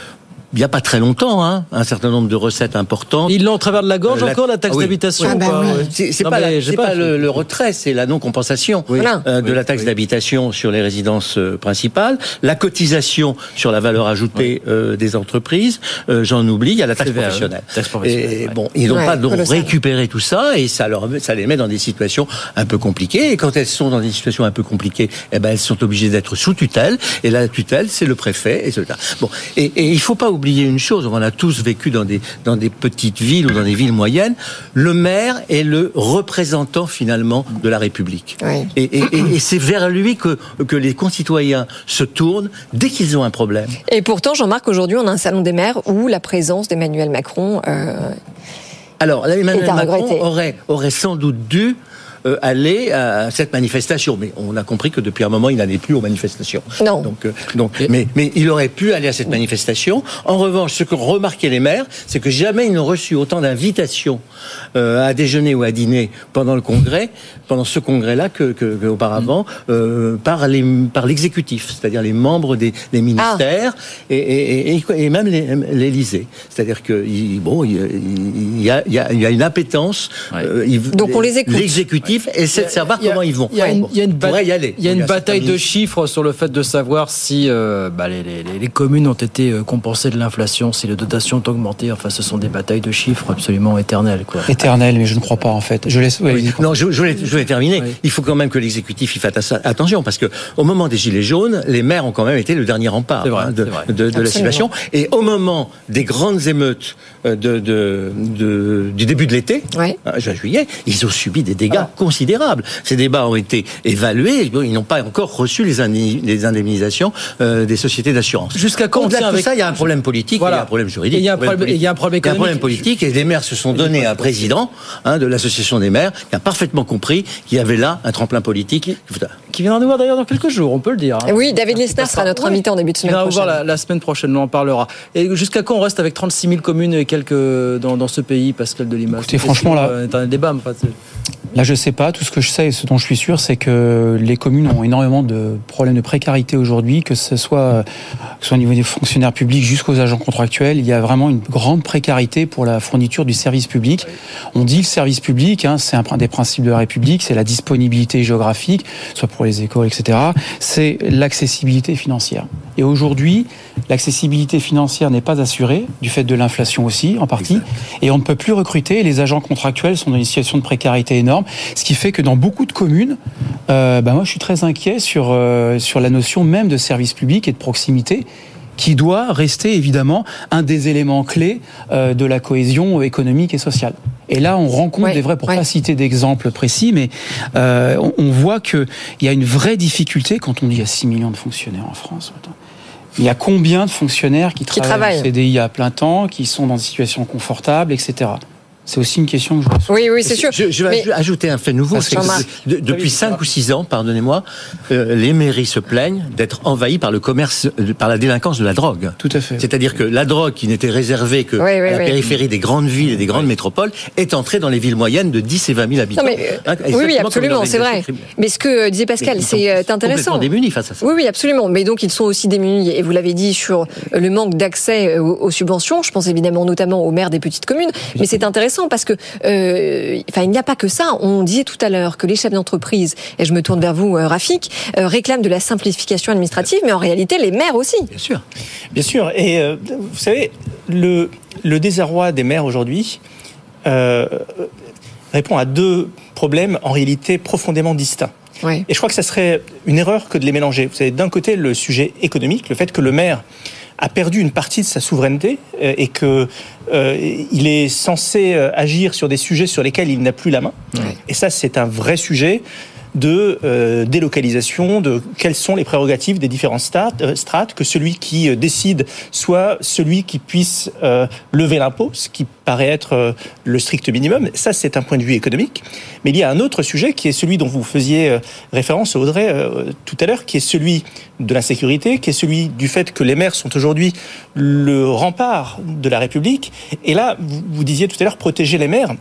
[SPEAKER 9] il n'y a pas très longtemps, hein, un certain nombre de recettes importantes.
[SPEAKER 2] Ils l'ont en travers de la gorge
[SPEAKER 9] Euh,
[SPEAKER 2] encore, la taxe
[SPEAKER 9] ah oui.
[SPEAKER 2] d'habitation
[SPEAKER 8] Ah bah oui.
[SPEAKER 9] C'est pas, la- le, le retrait, c'est la non-compensation euh, de la taxe d'habitation sur les résidences euh, principales, la cotisation sur la valeur ajoutée euh, des entreprises, euh, j'en oublie, il y a la taxe professionnelle.
[SPEAKER 2] taxe professionnelle,
[SPEAKER 9] Et
[SPEAKER 2] ouais.
[SPEAKER 9] bon, ils n'ont
[SPEAKER 8] Ouais,
[SPEAKER 9] pas donc récupéré tout ça et ça leur ça les met dans des situations un peu compliquées. Et quand elles sont dans des situations un peu compliquées, eh ben elles sont obligées d'être sous tutelle. Et la tutelle, c'est le préfet. Bon, et, et il faut pas oublier une chose. On a tous vécu dans des dans des petites villes ou dans des villes moyennes. Le maire est le représentant finalement de la République.
[SPEAKER 8] Oui.
[SPEAKER 9] Et, et- et- et c'est vers lui que que les concitoyens se tournent dès qu'ils ont un problème.
[SPEAKER 8] Et pourtant, Jean-Marc, aujourd'hui, on a un salon des maires où la présence d'Emmanuel Macron. euh,
[SPEAKER 9] Alors, Emmanuel
[SPEAKER 8] Est à
[SPEAKER 9] Macron
[SPEAKER 8] regretter.
[SPEAKER 9] aurait, aurait sans doute dû euh, aller à cette manifestation, mais on a compris que depuis un moment, il n'allait plus aux manifestations.
[SPEAKER 8] Non.
[SPEAKER 9] Donc, euh, donc, mais, mais il aurait pu aller à cette manifestation. En revanche, ce que remarquaient les maires, c'est que jamais ils n'ont reçu autant d'invitations euh, à déjeuner ou à dîner pendant le congrès, pendant ce congrès-là, que, que, que auparavant, euh, par les par l'exécutif, c'est-à-dire les membres des, des ministères et, et, et, et même l'Élysée. C'est-à-dire que il- bon, il il y a, il y a, il y a une appétence. euh, il-
[SPEAKER 8] Donc on les écoute.
[SPEAKER 9] L'exécutif essaie de savoir comment ils vont.
[SPEAKER 2] Il y a une, y a une
[SPEAKER 9] On pourrait
[SPEAKER 2] ba-
[SPEAKER 9] y aller.
[SPEAKER 2] il y a une
[SPEAKER 9] certains
[SPEAKER 2] bataille de chiffres sur le fait de savoir si euh, bah, les, les- les- les communes ont été euh, compensées de l'inflation, si les dotations ont augmenté. Enfin, ce sont des batailles de chiffres absolument éternelles. Quoi.
[SPEAKER 10] Éternel, mais je ne crois pas en fait. Je laisse. ouais,
[SPEAKER 9] Oui.
[SPEAKER 10] vas-y.
[SPEAKER 9] Non, je, je voulais, je voulais terminer.
[SPEAKER 2] Oui.
[SPEAKER 9] Il faut quand même que l'exécutif y fasse attention parce que au moment des gilets jaunes, les maires ont quand même été le dernier rempart
[SPEAKER 2] vrai,
[SPEAKER 9] hein, de, la situation. Et au moment des grandes émeutes euh, de, de- de- du début de l'été, hein, juin juillet, ils ont subi des dégâts considérables. Ces débats ont été évalués. Ils n'ont pas encore reçu les, indemni- les indemnisations euh, des sociétés d'assurance.
[SPEAKER 2] Jusqu'à quand on
[SPEAKER 9] Au-delà de tout
[SPEAKER 2] avec-
[SPEAKER 9] ça, il y a un problème politique,
[SPEAKER 2] Voilà.
[SPEAKER 9] il y a un problème juridique,
[SPEAKER 2] il y a un problème- il y a un problème
[SPEAKER 9] Il y a un problème
[SPEAKER 2] économique.
[SPEAKER 9] politique et les maires se sont donnés un président hein, de l'association des maires qui a parfaitement compris qu'il y avait là un tremplin politique.
[SPEAKER 2] Qui viendra nous voir d'ailleurs dans quelques jours, on peut le dire. hein.
[SPEAKER 8] Oui, David Lesnar sera notre invité en début de semaine
[SPEAKER 2] viendra vous voir
[SPEAKER 8] prochaine.
[SPEAKER 2] la, la semaine prochaine, on en parlera. Et jusqu'à quand on reste avec 36 000 communes et quelques dans, dans ce pays, Pascal Delimas
[SPEAKER 10] Écoutez, franchement, là-
[SPEAKER 2] C'est un débat. enfin, c'est-
[SPEAKER 10] Là, je sais pas. Tout ce que je sais et ce dont je suis sûr, c'est que les communes ont énormément de problèmes de précarité aujourd'hui, que ce soit, que ce soit au niveau des fonctionnaires publics jusqu'aux agents contractuels. Il y a vraiment une grande précarité pour la fourniture du service public. On dit le service public, hein, c'est un des principes de la République, c'est la disponibilité géographique, soit pour les écoles, etc. C'est l'accessibilité financière. Et aujourd'hui, l'accessibilité financière n'est pas assurée, du fait de l'inflation aussi, en partie, et on ne peut plus recruter. Les agents contractuels sont dans une situation de précarité énorme, ce qui fait que dans beaucoup de communes, euh, bah moi je suis très inquiet sur, euh, sur la notion même de service public et de proximité qui doit rester évidemment un des éléments clés euh, de la cohésion économique et sociale. Et là, on rencontre
[SPEAKER 8] Ouais,
[SPEAKER 10] des vrais, pour
[SPEAKER 8] ouais.
[SPEAKER 10] pas citer d'exemples précis, mais euh, on, on voit qu'il y a une vraie difficulté quand on dit il y a 6 millions de fonctionnaires en France. Il y a combien de fonctionnaires qui,
[SPEAKER 8] Qui
[SPEAKER 10] travaillent en
[SPEAKER 8] travaillent.
[SPEAKER 10] CDI à plein temps, qui sont dans des situations confortables, etc. C'est aussi une question que je.
[SPEAKER 8] Oui, oui, c'est sûr.
[SPEAKER 9] Je, je vais
[SPEAKER 8] Mais-
[SPEAKER 9] ajouter un fait nouveau. Que de- depuis 5 ou 6 ans, pardonnez-moi, euh, les mairies se plaignent d'être envahies par le commerce, euh, par la délinquance de la drogue.
[SPEAKER 10] Tout à fait.
[SPEAKER 9] C'est-à-dire que la drogue qui n'était réservée que
[SPEAKER 8] Oui, oui,
[SPEAKER 9] à la
[SPEAKER 8] oui.
[SPEAKER 9] périphérie des grandes villes et des grandes métropoles est entrée dans les villes moyennes de 10 et 20 000 habitants.
[SPEAKER 8] Non, mais, euh,
[SPEAKER 9] Hein,
[SPEAKER 8] oui, oui, absolument, c'est vrai. Mais ce que disait Pascal,
[SPEAKER 9] Ils sont
[SPEAKER 8] c'est euh,
[SPEAKER 9] complètement
[SPEAKER 8] intéressant.
[SPEAKER 9] démunis face à ça.
[SPEAKER 8] Oui, oui, absolument. Mais donc, ils sont aussi démunis. Et vous l'avez dit sur le manque d'accès aux, aux subventions. Je pense évidemment notamment aux maires des petites communes. Mais c'est intéressant parce que, euh, enfin, il n'y a pas que ça. On disait tout à l'heure que les chefs d'entreprise, et je me tourne vers vous, euh, Rafik, euh, réclament de la simplification administrative, mais en réalité, les maires aussi.
[SPEAKER 9] Bien sûr.
[SPEAKER 11] Bien sûr. Et euh, vous savez, le, le désarroi des maires aujourd'hui euh, répond à deux problèmes en réalité profondément distincts.
[SPEAKER 8] Ouais.
[SPEAKER 11] Et je crois que ça serait une erreur que de les mélanger. Vous savez, d'un côté, le sujet économique, le fait que le maire a perdu une partie de sa souveraineté euh, et que euh, il est censé euh, agir sur des sujets sur lesquels il n'a plus la main. Et ça, c'est un vrai sujet. De euh, délocalisation, de quelles sont les prérogatives des différentes strates, euh, strates, que celui qui euh, décide soit celui qui puisse euh, lever l'impôt, ce qui paraît être euh, le strict minimum. Ça, c'est un point de vue économique. Mais il y a un autre sujet qui est celui dont vous faisiez référence, Audrey, tout à l'heure, qui est celui de l'insécurité, qui est celui du fait que les maires sont aujourd'hui le rempart de la République. Et là, vous, vous disiez tout à l'heure protéger les maires.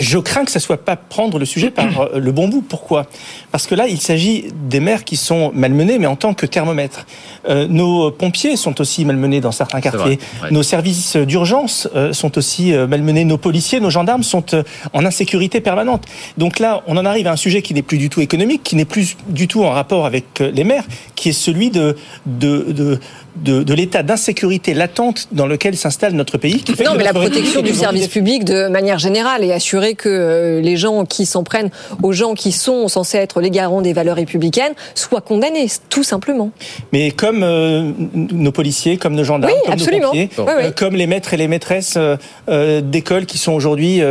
[SPEAKER 11] Je crains que ça soit pas prendre le sujet par euh, le bon bout. Pourquoi? Parce que là, il s'agit des maires qui sont malmenés, mais en tant que thermomètre. Euh, nos pompiers sont aussi malmenés dans certains quartiers.
[SPEAKER 12] vrai, ouais.
[SPEAKER 11] Nos services d'urgence euh, sont aussi euh, malmenés. Nos policiers, nos gendarmes sont euh, en insécurité permanente. Donc là, on en arrive à un sujet qui n'est plus du tout économique, qui n'est plus du tout en rapport avec euh, les maires, qui est celui de de de de, de l'état d'insécurité latente dans lequel s'installe notre pays. qui fait
[SPEAKER 8] Non,
[SPEAKER 11] que
[SPEAKER 8] mais la protection du
[SPEAKER 11] est
[SPEAKER 8] service public de manière générale et assurer que euh, les gens qui s'en prennent aux gens qui sont censés être les garants des valeurs républicaines soient condamnés, tout simplement.
[SPEAKER 11] Mais comme euh, nos policiers, comme nos gendarmes,
[SPEAKER 8] Oui,
[SPEAKER 11] comme
[SPEAKER 8] absolument.
[SPEAKER 11] nos pompiers,
[SPEAKER 8] Oui, oui.
[SPEAKER 11] euh, comme les maîtres et les maîtresses euh, d'école qui sont aujourd'hui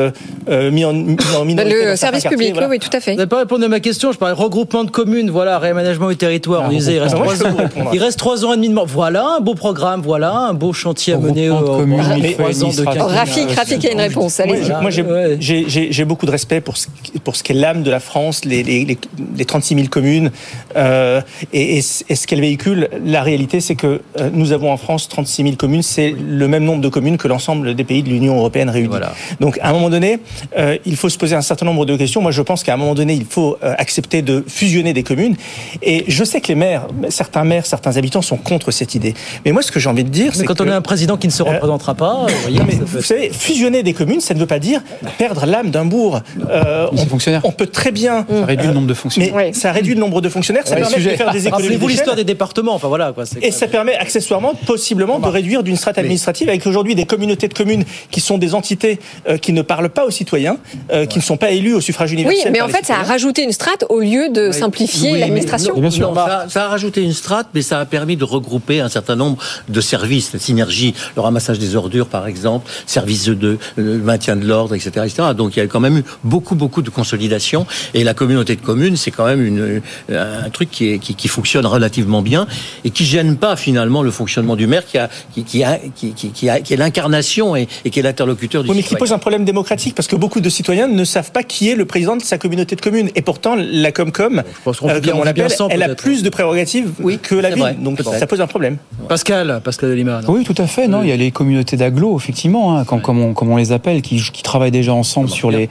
[SPEAKER 11] mis en, mis en minorité.
[SPEAKER 8] Le
[SPEAKER 11] dans certains
[SPEAKER 8] service
[SPEAKER 11] quartiers,
[SPEAKER 8] public,
[SPEAKER 11] voilà.
[SPEAKER 8] oui, oui, tout à fait.
[SPEAKER 2] Vous n'avez pas répondu à ma question. Je parlais regroupement de communes, voilà, réaménagement du territoire.
[SPEAKER 11] Ah,
[SPEAKER 2] On disait, il reste, trois ans, il reste trois ans et demi de mort. Voilà un beau programme, voilà un beau chantier à mener au
[SPEAKER 10] mais-
[SPEAKER 2] ans de.
[SPEAKER 8] Rafik, Rafik a une réponse.
[SPEAKER 11] Moi,
[SPEAKER 8] Allez-y.
[SPEAKER 11] moi, j'ai
[SPEAKER 2] Ouais.
[SPEAKER 11] J'ai- beaucoup de respect pour ce, pour ce qu'est l'âme de la France, les, les, les, les 36 000 communes euh, et, et ce et ce qu'elle véhicule. La réalité, c'est que euh, nous avons en France 36 000 communes. C'est le même nombre de communes que l'ensemble des pays de l'Union européenne réunis.
[SPEAKER 2] Voilà.
[SPEAKER 11] Donc, à un moment donné, euh, il faut se poser un certain nombre de questions. Moi, je pense qu'à un moment donné, il faut accepter de fusionner des communes. Et je sais que les maires, certains maires, certains habitants sont contre cette idée. Mais moi, ce que j'ai envie de dire, c'est
[SPEAKER 2] quand
[SPEAKER 11] que...
[SPEAKER 2] on a un président qui ne se représentera pas, vous voyez,
[SPEAKER 11] Non, mais vous savez, fusionner des communes, ça ne veut pas dire perdre l'âme d'un bourg. Euh, on,
[SPEAKER 10] fonctionnaire.
[SPEAKER 11] on peut très bien.
[SPEAKER 10] Ça réduit le nombre de
[SPEAKER 11] Mais
[SPEAKER 10] fonctionnaires.
[SPEAKER 8] Ouais.
[SPEAKER 11] ça réduit le nombre de fonctionnaires, ça
[SPEAKER 2] Ouais,
[SPEAKER 11] permet
[SPEAKER 2] sujet.
[SPEAKER 11] de faire des économies
[SPEAKER 2] Rappelez-vous
[SPEAKER 11] d'échelle.
[SPEAKER 2] l'histoire des départements. Enfin voilà quoi.
[SPEAKER 11] Et ça
[SPEAKER 2] même-
[SPEAKER 11] permet accessoirement, possiblement, de réduire d'une strate administrative avec aujourd'hui des communautés de communes qui sont des entités euh, qui ne parlent pas aux citoyens, euh, qui ne sont pas élus au suffrage
[SPEAKER 8] Oui,
[SPEAKER 11] universel.
[SPEAKER 8] mais
[SPEAKER 11] par
[SPEAKER 8] en fait, ça a rajouté une strate au lieu de simplifier
[SPEAKER 9] Oui, mais
[SPEAKER 8] l'administration.
[SPEAKER 9] non,
[SPEAKER 10] bien sûr.
[SPEAKER 9] non, ça, ça a rajouté une strate, mais ça a permis de regrouper un certain nombre de services, la synergie, le ramassage des ordures, par exemple, services de le maintien de l'ordre, etc., etc. Donc il y a quand même eu beaucoup, beaucoup de consolidation. Et la communauté de communes, c'est quand même une, un truc qui, est, qui, qui fonctionne relativement bien et qui gêne pas finalement le fonctionnement du maire, qui, a, qui, qui, a, qui, qui, qui, a- qui est l'incarnation et, et qui est l'interlocuteur du
[SPEAKER 11] Oui, mais qui pose un problème démocratique parce que beaucoup de citoyens ne savent pas qui est le président de sa communauté de communes. Et pourtant, la Comcom, euh, on l'appelle, elle a plus de prérogatives que la ville.
[SPEAKER 9] vrai,
[SPEAKER 11] Donc ça pose un problème.
[SPEAKER 2] Pascal, Pascal de Lima. non?
[SPEAKER 10] Oui, tout à fait. Non, il y a les communautés d'agglo, effectivement, hein, comme, comme, on, comme on les appelle, qui, qui travaillent déjà ensemble sur les,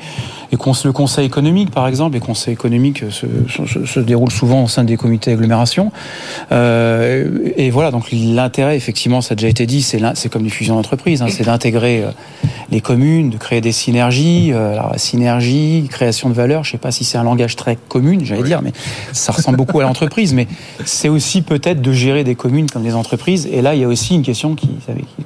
[SPEAKER 10] les cons- le conseil économique, par exemple. Les conseils économiques se, se, se déroulent souvent au sein des comités d'agglomération. Euh, et voilà, donc l'intérêt, effectivement, ça a déjà été dit, c'est c'est comme les fusions d'entreprises, hein, c'est d'intégrer euh, les communes, de créer des synergies. Euh, alors, synergie, création de valeur, je sais pas si c'est un langage très commun, j'allais dire, mais ça ressemble beaucoup à l'entreprise. Mais c'est aussi peut-être de gérer des communes comme des entreprises. Et là, il y a aussi une question qui-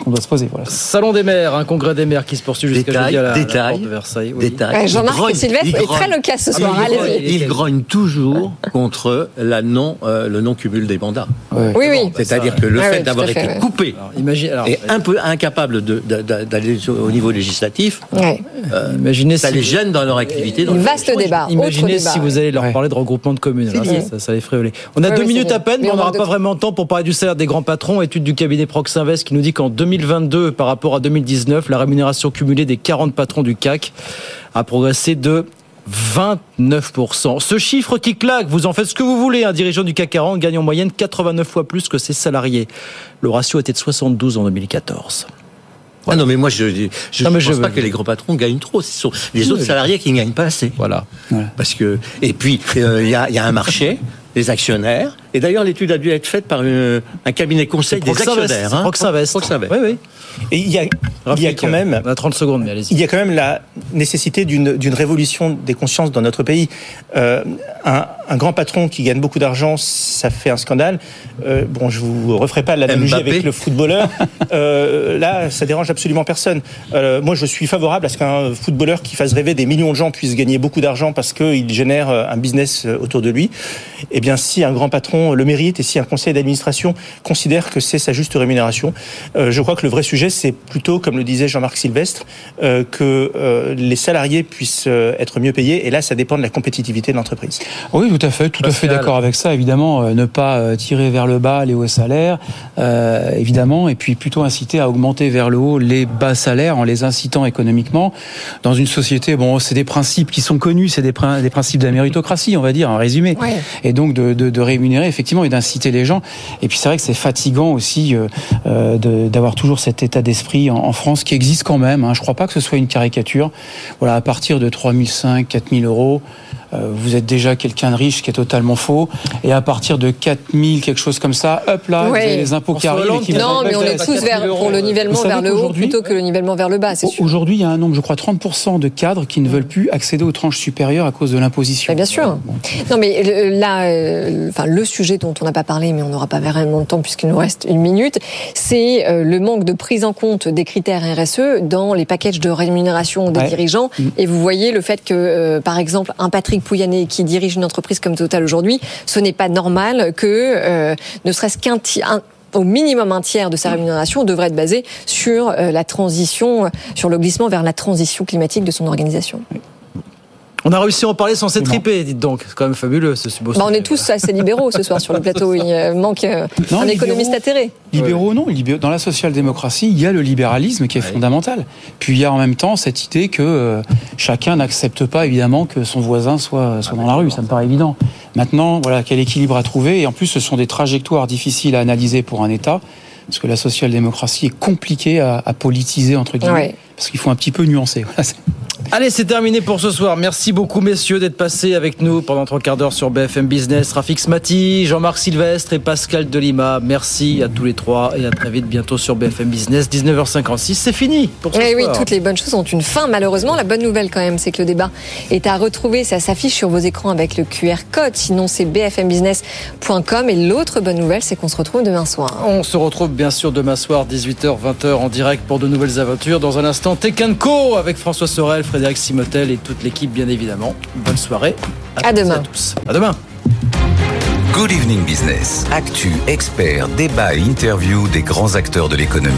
[SPEAKER 10] qu'on doit se poser. Voilà.
[SPEAKER 2] Salon des maires, un congrès des maires qui se poursuit jusqu'à
[SPEAKER 9] Détail,
[SPEAKER 2] jeudi à la, la
[SPEAKER 9] détail,
[SPEAKER 2] porte de Versailles. oui.
[SPEAKER 9] Détail.
[SPEAKER 8] Jean-Marc
[SPEAKER 9] grogne,
[SPEAKER 8] Sylvestre est très loquace ce
[SPEAKER 9] Ah,
[SPEAKER 8] soir.
[SPEAKER 9] il grogne- Il grogne toujours contre la non, euh, le non-cumul des mandats.
[SPEAKER 10] Ouais.
[SPEAKER 8] Oui, oui.
[SPEAKER 9] C'est-à-dire que le
[SPEAKER 8] Ah
[SPEAKER 9] fait
[SPEAKER 8] oui,
[SPEAKER 9] d'avoir été
[SPEAKER 8] ouais.
[SPEAKER 9] coupé
[SPEAKER 2] Alors, imagine, alors,
[SPEAKER 9] et un peu incapable de- de- de- d'aller au niveau législatif,
[SPEAKER 8] Ouais.
[SPEAKER 2] imaginez
[SPEAKER 9] ça
[SPEAKER 2] si
[SPEAKER 9] les
[SPEAKER 2] vous-
[SPEAKER 9] gêne dans leur activité. dans
[SPEAKER 8] vaste débat. Autre
[SPEAKER 2] Imaginez
[SPEAKER 8] débat.
[SPEAKER 2] si vous allez leur parler de regroupement de communes. Alors, ça, ça, ça les ferait. On a deux minutes à peine, mais on n'aura pas
[SPEAKER 8] de
[SPEAKER 2] vraiment le temps pour parler du salaire des grands patrons. Étude du cabinet Proxinvest qui nous dit qu'en 2022, par rapport à 2019, la rémunération cumulée des 40 patrons du CAC a progressé de 29%. Ce chiffre qui claque, vous en faites ce que vous voulez. Un dirigeant du CAC 40 gagne en moyenne 89 fois plus que ses salariés. Le ratio était de 72 en 2014.
[SPEAKER 9] Ah non, mais moi, je ne pense
[SPEAKER 2] je-
[SPEAKER 9] pas que les gros patrons gagnent trop. Ce sont les autres salariés qui ne gagnent pas assez.
[SPEAKER 2] Voilà.
[SPEAKER 9] Parce que et puis euh, il y, a, il y a un marché, les actionnaires. Et d'ailleurs, l'étude a dû être faite par une- un cabinet conseil des actionnaires. hein.
[SPEAKER 2] Proxinvest.
[SPEAKER 9] Proxinvest.
[SPEAKER 2] Oui, oui.
[SPEAKER 11] Et il y a, il y a
[SPEAKER 2] Rafik,
[SPEAKER 11] quand même.
[SPEAKER 2] On a 30 secondes, mais allez-y.
[SPEAKER 11] Il y a quand même la nécessité d'une révolution des consciences dans notre pays. Euh, un, un grand patron qui gagne beaucoup d'argent, ça fait un scandale. Euh, bon, je vous referai pas l'analogie avec le footballeur. Euh, là, ça dérange absolument personne. Euh, moi, je suis favorable à ce qu'un footballeur qui fasse rêver des millions de gens puisse gagner beaucoup d'argent parce qu'il génère un business autour de lui. Eh bien, si un grand patron le mérite et si un conseil d'administration considère que c'est sa juste rémunération, euh, je crois que le vrai sujet, c'est plutôt, comme le disait Jean-Marc Sylvestre, euh, que euh, les salariés puissent euh, être mieux payés. Et là, ça dépend de la compétitivité de l'entreprise.
[SPEAKER 10] Oui, tout à fait, tout à fait d'accord avec ça. Évidemment, euh, ne pas euh, tirer vers le bas les hauts salaires, euh, évidemment, et puis plutôt inciter à augmenter vers le haut les bas salaires en les incitant économiquement. Dans une société, bon, c'est des principes qui sont connus, c'est des, des principes de la méritocratie, on va dire, en résumé.
[SPEAKER 8] Ouais.
[SPEAKER 10] Et donc de, de, de rémunérer effectivement et d'inciter les gens. Et puis c'est vrai que c'est fatigant aussi d'avoir toujours cet état d'esprit en, France qui existe quand même. Hein. Je crois pas que ce soit une caricature. Voilà, à partir de 3005, 4000 euros. Euh, Vous êtes déjà quelqu'un de riche, qui est totalement faux. Et à partir de 4000, quelque chose comme ça, hop là, vous avez les impôts qui arrivent. qui
[SPEAKER 8] Non, mais on est tous vers, pour le nivellement
[SPEAKER 10] Vous
[SPEAKER 8] vers le haut plutôt que le nivellement vers le bas, c'est sûr.
[SPEAKER 10] Aujourd'hui, il y a un nombre, je crois, 30% de cadres qui ne veulent plus accéder aux tranches supérieures à cause de l'imposition.
[SPEAKER 8] Bah, bien sûr.
[SPEAKER 10] Bon.
[SPEAKER 8] Non, mais le- là, euh, enfin, le sujet dont on n'a pas parlé, mais on n'aura pas vraiment de temps puisqu'il nous reste une minute, c'est euh, le manque de prise en compte des critères RSE dans les packages de rémunération des
[SPEAKER 10] Ouais.
[SPEAKER 8] dirigeants.
[SPEAKER 10] Mm.
[SPEAKER 8] Et vous voyez le fait que, euh, par exemple, un Patrick Pouyanné qui dirige une entreprise comme Total aujourd'hui, ce n'est pas normal que euh, ne serait-ce qu'un au minimum un tiers de sa rémunération devrait être basé sur euh, la transition, sur le glissement vers la transition climatique de son organisation.
[SPEAKER 2] On a réussi à en parler sans s'étriper, dites donc. C'est quand même fabuleux ce beau
[SPEAKER 8] Bah, on est tous assez libéraux ce soir sur le plateau. Il euh, manque euh,
[SPEAKER 10] Non,
[SPEAKER 8] un
[SPEAKER 10] libéraux.
[SPEAKER 8] économiste atterré.
[SPEAKER 10] Libéraux, non. Dans la social-démocratie, il y a le libéralisme qui est fondamental. Puis il y a en même temps cette idée que euh, chacun n'accepte pas évidemment que son voisin soit, soit dans la rue. Ça me paraît évident. Maintenant, voilà, quel équilibre à trouver? Et en plus, ce sont des trajectoires difficiles à analyser pour un État. Parce que la social-démocratie est compliquée à, à politiser, entre guillemets.
[SPEAKER 8] Ouais.
[SPEAKER 10] Parce qu'il faut un petit peu nuancer.
[SPEAKER 2] Allez, c'est terminé pour ce soir. Merci beaucoup, messieurs, d'être passés avec nous pendant trois quarts d'heure sur BFM Business. Rafik Smati, Jean-Marc Sylvestre et Pascal Delima. Merci à tous les trois et à très vite bientôt sur BFM Business. 19h56, c'est fini pour ce
[SPEAKER 8] Eh oui,
[SPEAKER 2] soir.
[SPEAKER 8] toutes les bonnes choses ont une fin, malheureusement. La bonne nouvelle, quand même, c'est que le débat est à retrouver. Ça s'affiche sur vos écrans avec le QR code. Sinon, c'est bfmbusiness.com. Et l'autre bonne nouvelle, c'est qu'on se retrouve demain soir.
[SPEAKER 2] On se retrouve bien sûr demain soir, 18h, 20h en direct pour de nouvelles aventures. Dans un instant, Tech Co avec François Sorel, Frédéric Simotel et toute l'équipe, bien évidemment. Bonne soirée.
[SPEAKER 8] À demain.
[SPEAKER 2] À tous. À demain.
[SPEAKER 1] Good Evening Business. Actu, experts, débat et interview des grands acteurs de l'économie.